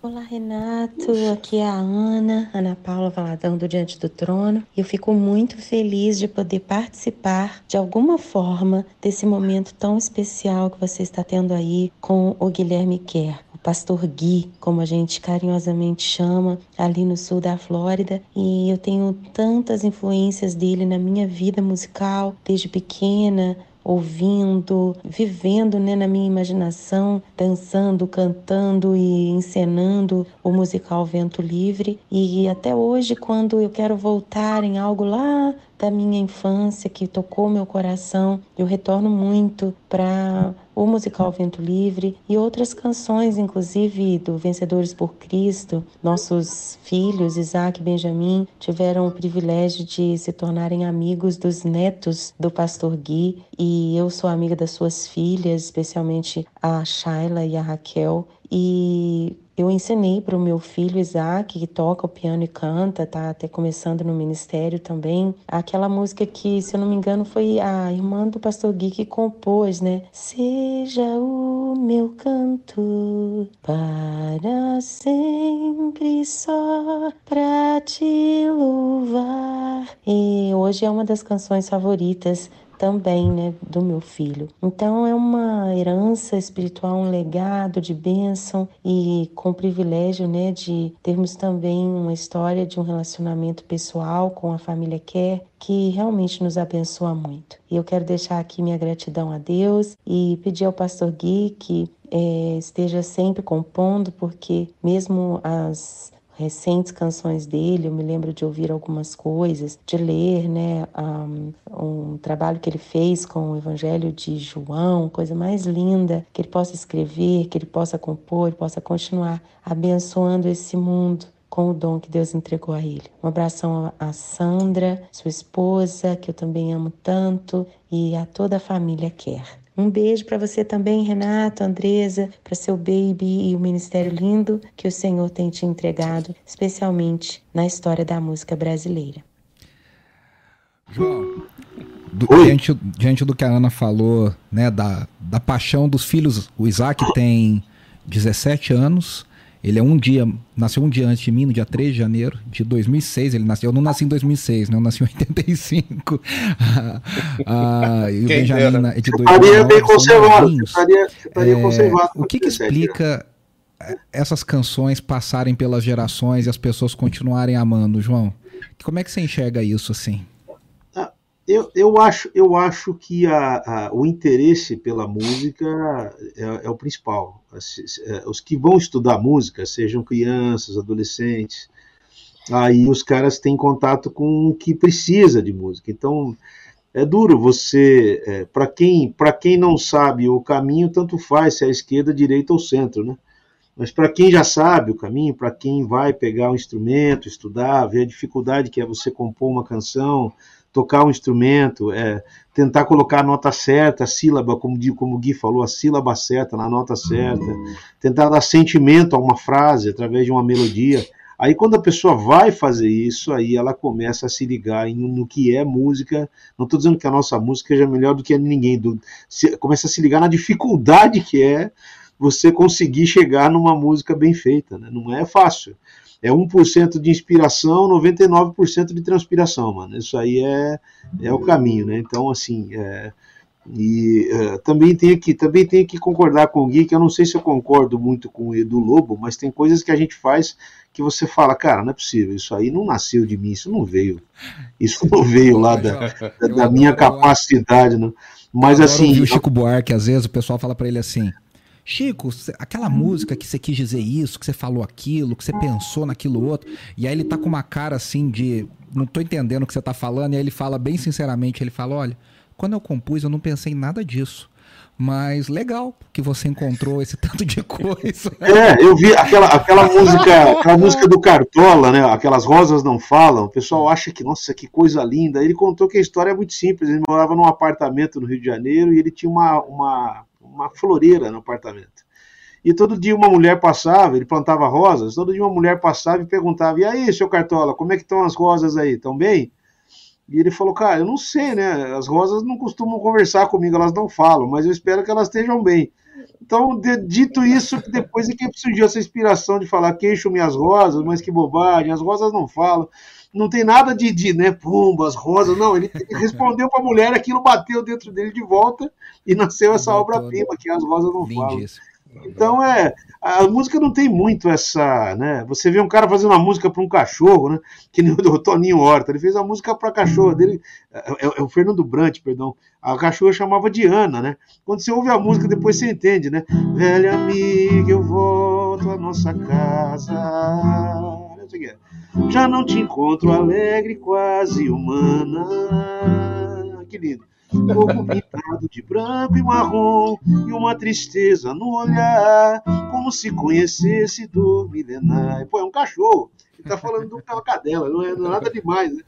Olá, Renato. Aqui é a Ana, Ana Paula Valadão do Diante do Trono. Eu fico muito feliz de poder participar de alguma forma desse momento tão especial que você está tendo aí com o Guilherme Kerr. O pastor Gui, como a gente carinhosamente chama, ali no sul da Flórida, e eu tenho tantas influências dele na minha vida musical desde pequena, ouvindo, vivendo né, na minha imaginação, dançando, cantando e encenando o musical Vento Livre. E até hoje, quando eu quero voltar em algo lá da minha infância que tocou meu coração, eu retorno muito para o musical Vento Livre e outras canções, inclusive do Vencedores por Cristo. Nossos filhos, Isaac e Benjamin, tiveram o privilégio de se tornarem amigos dos netos do pastor Gui e eu sou amiga das suas filhas, especialmente a Shaila e a Raquel. E eu ensinei para o meu filho Isaac, que toca o piano e canta, tá até começando no ministério também, aquela música que, se eu não me engano, foi a irmã do pastor Gui que compôs, né? Seja o meu canto para sempre só para te louvar. E hoje é uma das canções favoritas também, né, do meu filho. Então é uma herança espiritual, um legado de bênção e com o privilégio, né, de termos também uma história de um relacionamento pessoal com a família Kerr que realmente nos abençoa muito. E eu quero deixar aqui minha gratidão a Deus e pedir ao pastor Gui que é, esteja sempre compondo, porque mesmo as recentes canções dele, eu me lembro de ouvir algumas coisas, de ler, né, um, um, trabalho que ele fez com o Evangelho de João, coisa mais linda, que ele possa escrever, que ele possa compor, possa continuar abençoando esse mundo com o dom que Deus entregou a ele. Um abração a Sandra, sua esposa, que eu também amo tanto, e a toda a família Quer. Um beijo para você também, Renato, Andresa, para seu baby e o ministério lindo que o Senhor tem te entregado, especialmente na história da música brasileira. João, do, diante, diante, do que a Ana falou, né, da, da paixão dos filhos, o Isaac tem 17 anos, ele é um dia, nasceu um dia antes de mim, no dia 3 de janeiro de 2006. Ele nasceu, eu não nasci em 2006, né? Eu nasci em 85. ah, e o Benjamin é de 2009. Estaria bem conservado. Estaria, estaria é, conservado. O que, que explica essas canções passarem pelas gerações e as pessoas continuarem amando, João? Como é que você enxerga isso assim? Eu, eu, acho, eu acho que a, a, o interesse pela música é, é o principal. É, os que vão estudar música, sejam crianças, adolescentes, aí os caras têm contato com o que precisa de música. Então é duro você, é, para quem para quem não sabe o caminho, tanto faz se é esquerda, direita ou centro, né? Mas para quem já sabe o caminho, para quem vai pegar um instrumento, estudar, ver a dificuldade que é você compor uma canção, tocar um instrumento, é, tentar colocar a nota certa, a sílaba, como, como o Gui falou, a sílaba certa, na nota certa, tentar dar sentimento a uma frase através de uma melodia. Aí quando a pessoa vai fazer isso, aí ela começa a se ligar em, no que é música. Não estou dizendo que a nossa música seja melhor do que a de ninguém. Do, se, começa a se ligar na dificuldade que é você conseguir chegar numa música bem feita. Né? Não é fácil. É 1% de inspiração, 99% de transpiração, mano. Isso aí é, é o caminho, né? Então, assim, é, e uh, também tenho que também tenho que concordar com o Gui, que eu não sei se eu concordo muito com o Edu Lobo, mas tem coisas que a gente faz que você fala, cara, não é possível, isso aí não nasceu de mim, isso não veio, isso não veio lá da, da, da minha capacidade, não. Mas assim, o Chico Buarque, às vezes o pessoal fala para ele assim, Chico, aquela música que você quis dizer isso, que você falou aquilo, que você pensou naquilo outro, e aí ele tá com uma cara assim de não tô entendendo o que você tá falando, e aí ele fala bem sinceramente, ele fala, olha, quando eu compus, eu não pensei em nada disso. Mas legal que você encontrou esse tanto de coisa. É, eu vi aquela, aquela música, aquela música do Cartola, né? Aquelas rosas não falam. O pessoal acha que, nossa, que coisa linda. Ele contou que a história é muito simples. Ele morava num apartamento no Rio de Janeiro e ele tinha uma, uma, uma floreira no apartamento. E todo dia uma mulher passava, ele plantava rosas, todo dia uma mulher passava e perguntava: E aí, seu Cartola, como é que estão as rosas aí? Estão bem? E ele falou, cara, eu não sei, né? As rosas não costumam conversar comigo, elas não falam, mas eu espero que elas estejam bem. Então, de, dito isso, depois é que surgiu essa inspiração de falar queixo minhas rosas, mas que bobagem, as rosas não falam. Não tem nada de, de né, pumba, as rosas, não. Ele, respondeu para a mulher, aquilo bateu dentro dele de volta e nasceu essa obra-prima, que as rosas não falam. Então é, a música não tem muito essa, né? Você vê um cara fazendo uma música para um cachorro, né? Que nem o Toninho Horta, ele fez a música para cachorro dele, é, é, é, o Fernando Brant, perdão. A cachorra chamava Diana, né? Quando você ouve a música, depois você entende, né? Velha amiga, eu volto à nossa casa. Já não te encontro alegre, quase humana. Que lindo corpo pintado de branco e marrom, e uma tristeza no olhar, como se conhecesse do milenar. Pô, é um cachorro. Ele tá falando de uma cadela, não é, não é nada demais, né?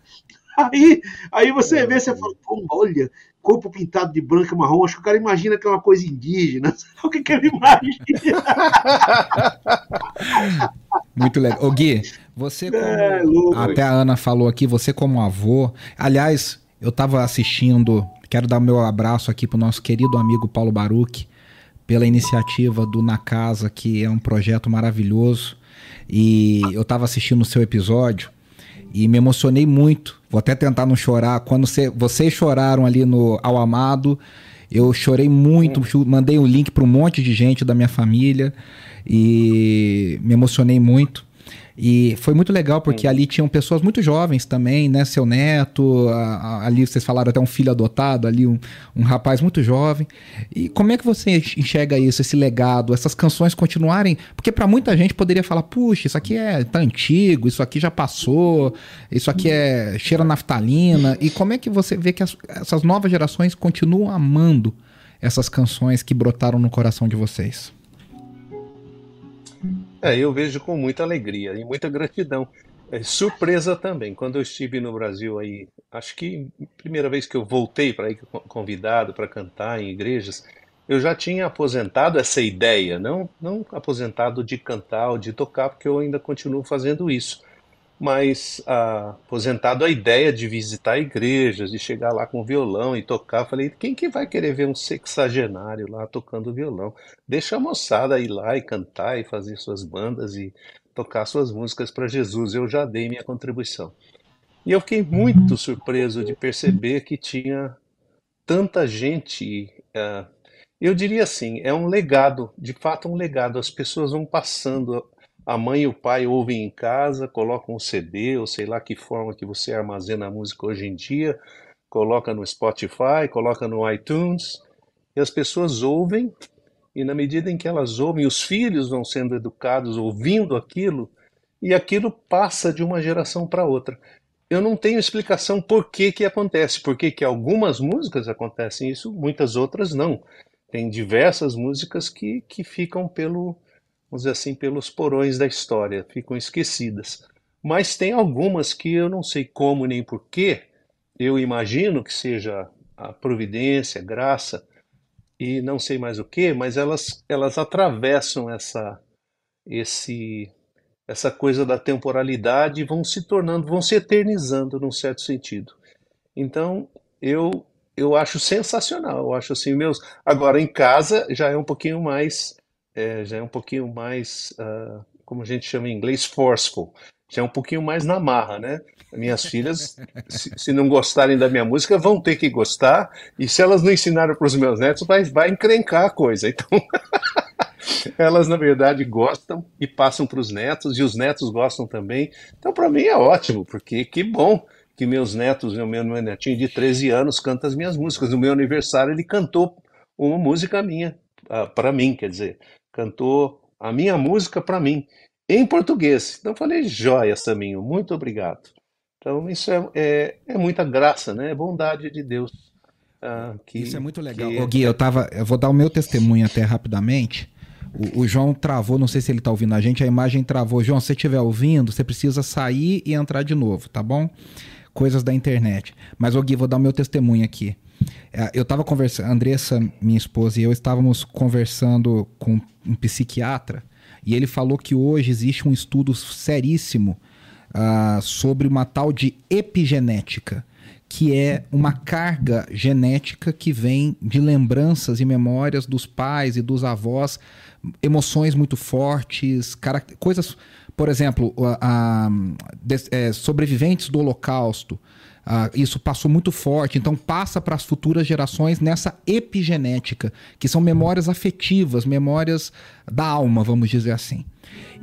Aí, aí você vê, você fala, pô, olha, corpo pintado de branco e marrom, acho que o cara imagina que é uma coisa indígena. o que, que ele imagina? Muito legal. Ô Gui, você como, é, louco, até a Ana falou aqui, você como avô, aliás, eu estava assistindo Quero dar o meu abraço aqui para o nosso querido amigo Paulo Baruch, pela iniciativa do Na Casa, que é um projeto maravilhoso. E eu estava assistindo o seu episódio e me emocionei muito. Vou até tentar não chorar. Quando cê, vocês choraram ali no Ao Amado, eu chorei muito. Mandei um link para um monte de gente da minha família e me emocionei muito. E foi muito legal porque Sim. ali tinham pessoas muito jovens também, né? Seu neto, a, a, ali vocês falaram até um filho adotado, ali um, um rapaz muito jovem. E como é que você enxerga isso, esse legado, essas canções continuarem? Porque para muita gente poderia falar, puxa, isso aqui é tá antigo, isso aqui já passou, isso aqui é cheira naftalina. E como é que você vê que as, essas novas gerações continuam amando essas canções que brotaram no coração de vocês? É, eu vejo com muita alegria e muita gratidão. É, surpresa também. Quando eu estive no Brasil aí, acho que primeira vez que eu voltei para ir convidado para cantar em igrejas, eu já tinha aposentado essa ideia, não, não aposentado de cantar ou de tocar, porque eu ainda continuo fazendo isso mas ah, aposentado a ideia de visitar igrejas, de chegar lá com violão e tocar. Falei, quem que vai querer ver um sexagenário lá tocando violão? Deixa a moçada ir lá e cantar e fazer suas bandas e tocar suas músicas para Jesus. Eu já dei minha contribuição. E eu fiquei muito surpreso de perceber que tinha tanta gente. Ah, eu diria assim, é um legado, de fato um legado. As pessoas vão passando a mãe e o pai ouvem em casa, colocam um CD, ou sei lá que forma que você armazena a música hoje em dia, coloca no Spotify, coloca no iTunes, e as pessoas ouvem, e na medida em que elas ouvem, os filhos vão sendo educados ouvindo aquilo, e aquilo passa de uma geração para outra. Eu não tenho explicação por que, que acontece, porque que algumas músicas acontecem isso, muitas outras não. Tem diversas músicas que, que ficam pelo, vamos dizer assim, pelos porões da história, ficam esquecidas. Mas tem algumas que eu não sei como nem porquê, eu imagino que seja a providência, graça e não sei mais o que, mas elas, elas atravessam essa, esse, essa coisa da temporalidade e vão se tornando, vão se eternizando num certo sentido. Então, eu eu acho sensacional, eu acho assim, meus. Agora, em casa já é um pouquinho mais é, já é um pouquinho mais uh, como a gente chama em inglês, forceful. Já é um pouquinho mais na marra, né? Minhas filhas, se, se, não gostarem da minha música, vão ter que gostar, e se elas não ensinaram para os meus netos, vai, vai encrencar a coisa. Então, elas na verdade gostam e passam para os netos, e os netos gostam também. Então, para mim é ótimo, porque que bom que meus netos, o meu netinho de 13 anos canta as minhas músicas. No meu aniversário, ele cantou uma música minha, uh, para mim, quer dizer, cantou a minha música para mim, em português. Então, falei, joia, Saminho, muito obrigado. Então, isso é, é, é muita graça, né? É bondade de Deus. Ah, que, isso é muito legal. Que... Ô, Gui, eu, tava, eu vou dar o meu testemunho até rapidamente. O, o, João travou, não sei se ele está ouvindo a gente, a imagem travou. João, se você estiver ouvindo, você precisa sair e entrar de novo, tá bom? Coisas da internet. Mas, Gui, vou dar o meu testemunho aqui. É, eu estava conversando, Andressa, minha esposa, e eu estávamos conversando com um psiquiatra, e ele falou que hoje existe um estudo seríssimo uh, sobre uma tal de epigenética, que é uma carga genética que vem de lembranças e memórias dos pais e dos avós, emoções muito fortes, coisas, por exemplo, a, a, é, sobreviventes do Holocausto. Uh, isso passou muito forte, então passa para as futuras gerações nessa epigenética, que são memórias afetivas, memórias da alma, vamos dizer assim.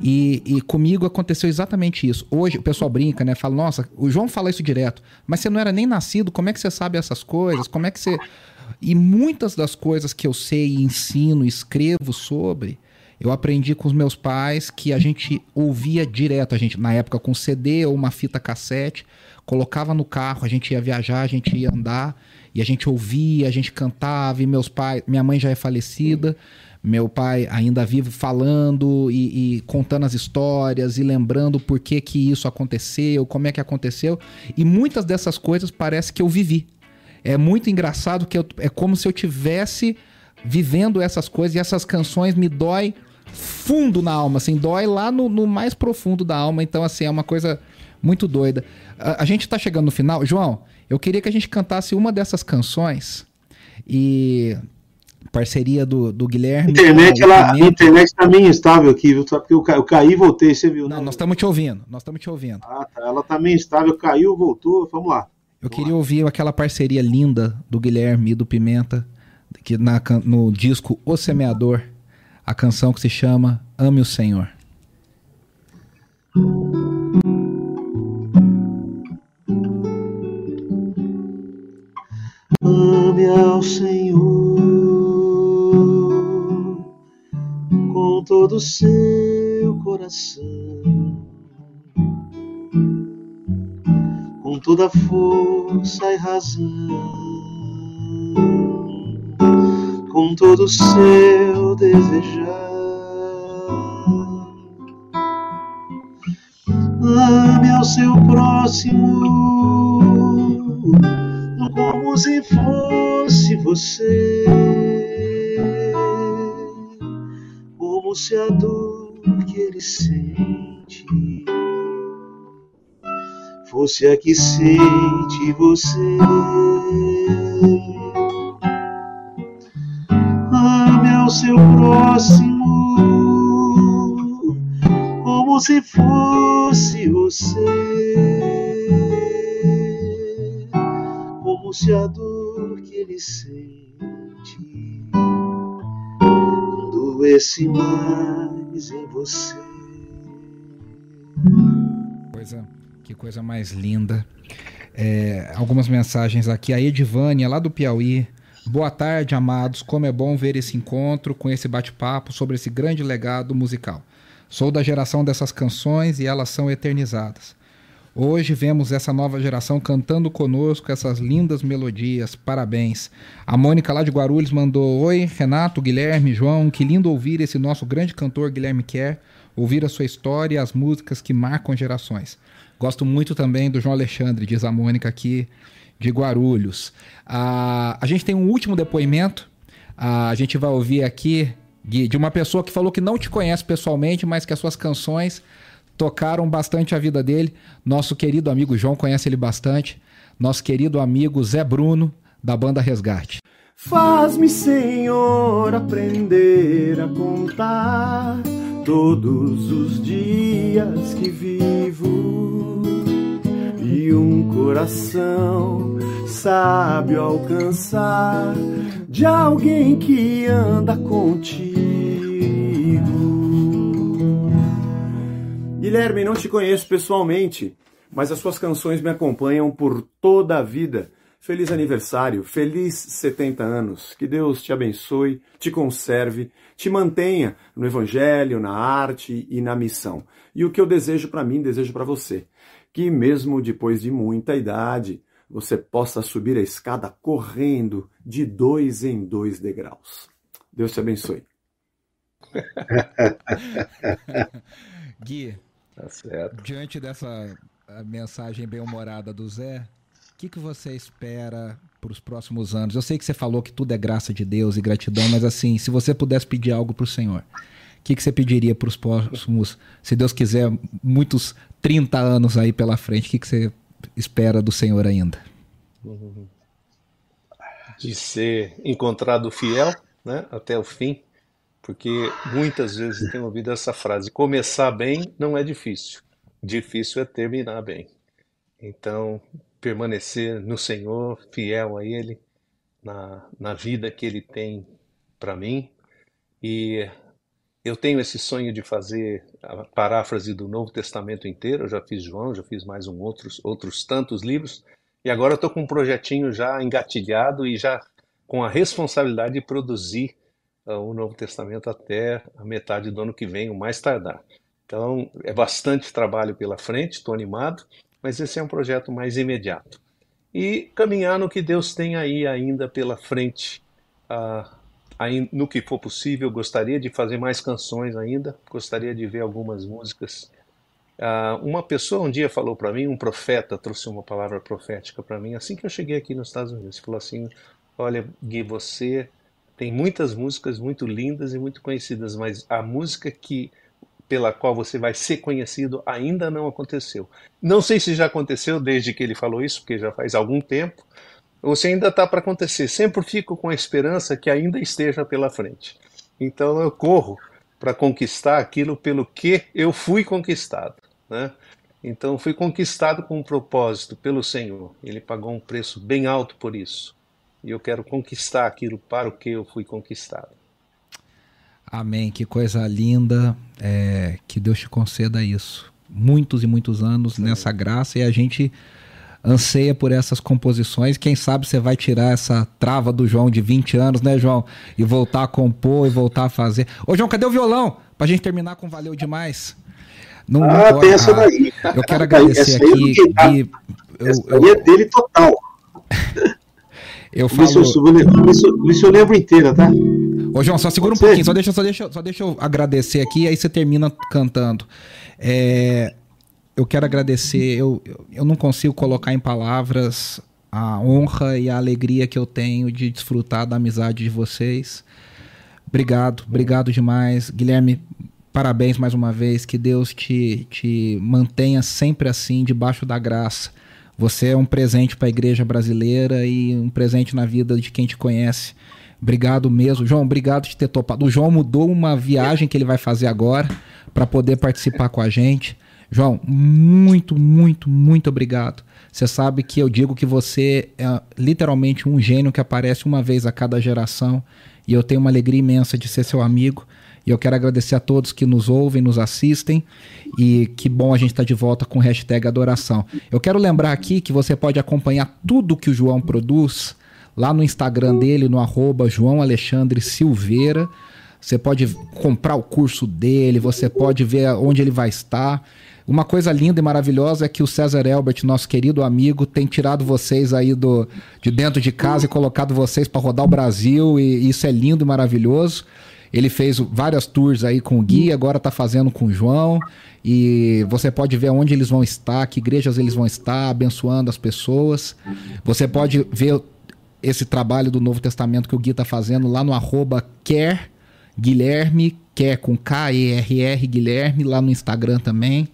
E, e, comigo aconteceu exatamente isso. Hoje o pessoal brinca, né? Fala, nossa, o João fala isso direto, mas você não era nem nascido, como é que você sabe essas coisas? Como é que você. E muitas das coisas que eu sei, ensino, escrevo sobre, eu aprendi com os meus pais que a gente ouvia direto, a gente, na época com CD ou uma fita cassete, colocava no carro, a gente ia viajar, a gente ia andar, e a gente ouvia, a gente cantava, e meus pais, minha mãe já é falecida meu pai ainda vivo falando e, e, contando as histórias e lembrando por que que isso aconteceu, como é que aconteceu. E muitas dessas coisas parece que eu vivi. É muito engraçado que eu, é como se eu tivesse vivendo essas coisas e essas canções me dói fundo na alma, assim, dói lá no, no mais profundo da alma. Então, assim, é uma coisa muito doida. A, a gente tá chegando no final. João, eu queria que a gente cantasse uma dessas canções e Parceria do, do Guilherme. Internet, ela, a internet tá meio instável aqui, viu? Porque eu, eu caí e voltei, você viu? Não, né? nós estamos te ouvindo. Nós estamos te ouvindo. Ah, tá. Ela tá meio instável, caiu, voltou. Vamos lá. Eu queria lá. ouvir aquela parceria linda do Guilherme e do Pimenta, que na, no disco O Semeador, a canção que se chama Ame o Senhor. Ame ao Senhor com todo o seu coração, com toda força e razão, com todo o seu desejar. Ame ao seu próximo como se fosse você como se a dor que ele sente fosse a que sente você. Próximo como se fosse você, como se a dor que ele sente doesse mais em você. Coisa, que coisa mais linda. É, algumas mensagens aqui. A Edivânia, lá do Piauí. Boa tarde, amados. Como é bom ver esse encontro com esse bate-papo sobre esse grande legado musical. Sou da geração dessas canções e elas são eternizadas. Hoje vemos essa nova geração cantando conosco essas lindas melodias. Parabéns. A Mônica lá de Guarulhos mandou: Oi, Renato, Guilherme, João. Que lindo ouvir esse nosso grande cantor Guilherme Kerr, ouvir a sua história e as músicas que marcam gerações. Gosto muito também do João Alexandre, diz a Mônica aqui de Guarulhos. Ah, a gente tem um último depoimento. Ah, a gente vai ouvir aqui de uma pessoa que falou que não te conhece pessoalmente, mas que as suas canções tocaram bastante a vida dele. Nosso querido amigo João conhece ele bastante. Nosso querido amigo Zé Bruno, da banda Resgate. Faz-me, Senhor, aprender a contar todos os dias que vivo e um coração sábio alcançar de alguém que anda contigo. Guilherme, não te conheço pessoalmente, mas as suas canções me acompanham por toda a vida. Feliz aniversário, feliz 70 anos. Que Deus te abençoe, te conserve, te mantenha no evangelho, na arte e na missão. E o que eu desejo para mim, desejo para você, que mesmo depois de muita idade, você possa subir a escada correndo de dois em dois degraus. Deus te abençoe. Gui, tá diante dessa mensagem bem-humorada do Zé, o que, que você espera para os próximos anos? Eu sei que você falou que tudo é graça de Deus e gratidão, mas assim, se você pudesse pedir algo para o Senhor, que, que você pediria para os próximos, se Deus quiser, muitos 30 anos aí pela frente? O que, que você espera do Senhor ainda? De ser encontrado fiel né, até o fim, porque muitas vezes tenho ouvido essa frase: começar bem não é difícil, difícil é terminar bem. Então, permanecer no Senhor, fiel a Ele, na, na vida que Ele tem para mim. E eu tenho esse sonho de fazer a paráfrase do Novo Testamento inteiro. Eu já fiz João, já fiz mais um outros, outros tantos livros. E agora estou com um projetinho já engatilhado e já com a responsabilidade de produzir uh, o Novo Testamento até a metade do ano que vem, o mais tardar. Então é bastante trabalho pela frente, estou animado, mas esse é um projeto mais imediato. E caminhar no que Deus tem aí ainda pela frente, uh, no que for possível. Gostaria de fazer mais canções ainda, gostaria de ver algumas músicas Uh, uma pessoa um dia falou para mim, um profeta trouxe uma palavra profética para mim, assim que eu cheguei aqui nos Estados Unidos. Falou assim: Olha, Gui, você tem muitas músicas muito lindas e muito conhecidas, mas a música que pela qual você vai ser conhecido ainda não aconteceu. Não sei se já aconteceu desde que ele falou isso, porque já faz algum tempo, se ainda está para acontecer. Sempre fico com a esperança que ainda esteja pela frente. Então eu corro para conquistar aquilo pelo que eu fui conquistado. Né? Então fui conquistado com um propósito pelo Senhor. Ele pagou um preço bem alto por isso. E eu quero conquistar aquilo para o que eu fui conquistado. Amém. Que coisa linda. É, que Deus te conceda isso. Muitos e muitos anos nessa graça e a gente anseia por essas composições. Quem sabe você vai tirar essa trava do João de 20 anos, né, João? E voltar a compor e voltar a fazer. Ô, João, cadê o violão? Pra gente terminar com Valeu Demais. Não, ah, não essa daí. Eu quero agradecer essa aqui. Gui, eu, eu, é dele total. eu falo... Isso, isso, isso eu lembro inteira, tá? Ô, João, só segura um pouquinho, só deixa, só, deixa, só deixa eu agradecer aqui, aí você termina cantando. É, eu quero agradecer, eu, eu não consigo colocar em palavras a honra e a alegria que eu tenho de desfrutar da amizade de vocês. Obrigado, obrigado demais. Guilherme, parabéns mais uma vez, que Deus te, te mantenha sempre assim, debaixo da graça. Você é um presente para a igreja brasileira e um presente na vida de quem te conhece. Obrigado mesmo. João, obrigado de ter topado. O João mudou uma viagem que ele vai fazer agora para poder participar com a gente. João, muito, muito, muito obrigado. Você sabe que eu digo que você é literalmente um gênio que aparece uma vez a cada geração e eu tenho uma alegria imensa de ser seu amigo. E eu quero agradecer a todos que nos ouvem, nos assistem. E que bom a gente estar tá de volta com o hashtag Adoração. Eu quero lembrar aqui que você pode acompanhar tudo que o João produz lá no Instagram dele, no arroba João Alexandre Silveira. Você pode comprar o curso dele, você pode ver onde ele vai estar. Uma coisa linda e maravilhosa é que o César Elbert, nosso querido amigo, tem tirado vocês aí do, de dentro de casa e colocado vocês para rodar o Brasil, e isso é lindo e maravilhoso. Ele fez várias tours aí com o Gui, agora está fazendo com o João. E você pode ver onde eles vão estar, que igrejas eles vão estar, abençoando as pessoas. Você pode ver esse trabalho do Novo Testamento que o Gui está fazendo lá no arroba quer Guilherme, quer com K-E-R-R Guilherme, lá no Instagram também.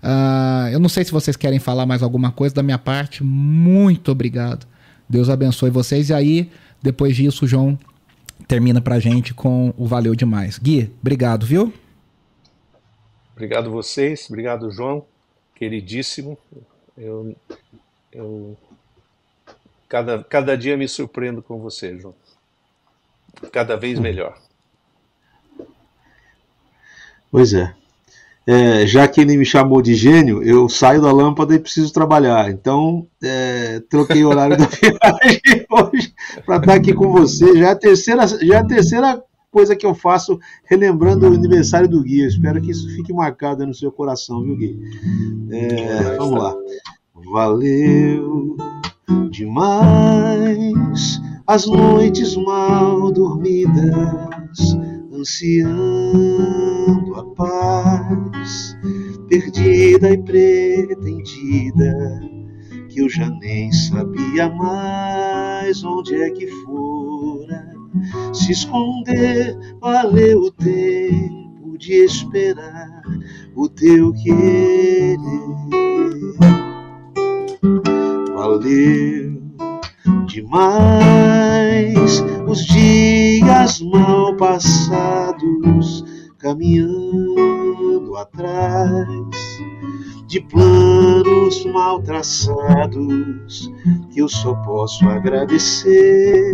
Uh, eu não sei se vocês querem falar mais alguma coisa da minha parte. Muito obrigado. Deus abençoe vocês. E aí, depois disso, o João termina pra gente com o valeu demais. Gui, obrigado, viu? Obrigado vocês, obrigado João, queridíssimo. Eu, eu cada, cada dia me surpreendo com você, João. Cada vez melhor. Pois é. é. já que ele me chamou de gênio, eu saio da lâmpada e preciso trabalhar. Então, é, troquei o horário da viagem hoje para estar aqui com você. Já é a terceira, já é a terceira coisa que eu faço relembrando o aniversário do Gui. Eu espero que isso fique marcado no seu coração, viu, Gui? É, vamos lá. Valeu demais as noites mal dormidas ansiando a paz, perdida e pretendida, que eu já nem sabia mais onde é que fora se esconder. Valeu o tempo de esperar o teu querer. Valeu demais os dias mal passados caminhando atrás de planos mal traçados que eu só posso agradecer.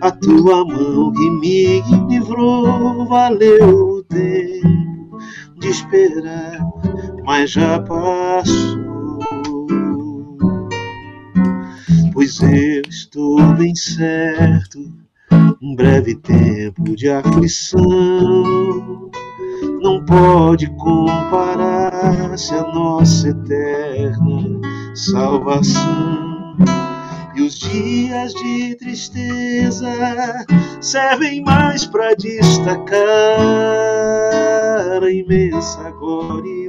A tua mão que me livrou valeu o tempo de esperar mas já passou pois eu estou bem certo. Um breve tempo de aflição não pode comparar-se a nossa eterna salvação. E os dias de tristeza servem mais para destacar a imensa glória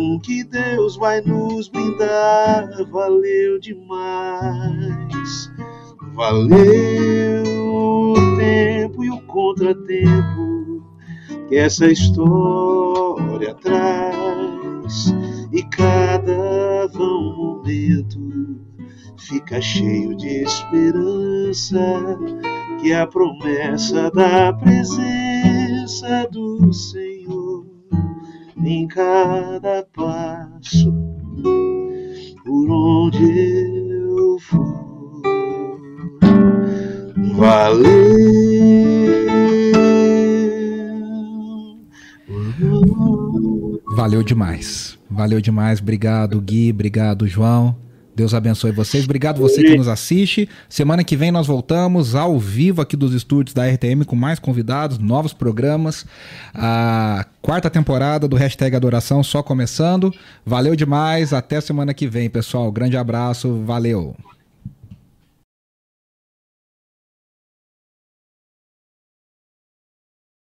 com que Deus vai nos brindar. Valeu demais, valeu o tempo e o contratempo que essa história traz. E cada vão momento fica cheio de esperança, que é a promessa da presença do Senhor em cada passo por onde eu for. Valeu. Valeu demais. Valeu demais. Obrigado, Gui. Obrigado, João. Deus abençoe vocês. Obrigado você que nos assiste. Semana que vem nós voltamos ao vivo aqui dos estúdios da RTM com mais convidados, novos programas. A quarta temporada do Hashtag Adoração só começando. Valeu demais. Até semana que vem, pessoal. Grande abraço. Valeu.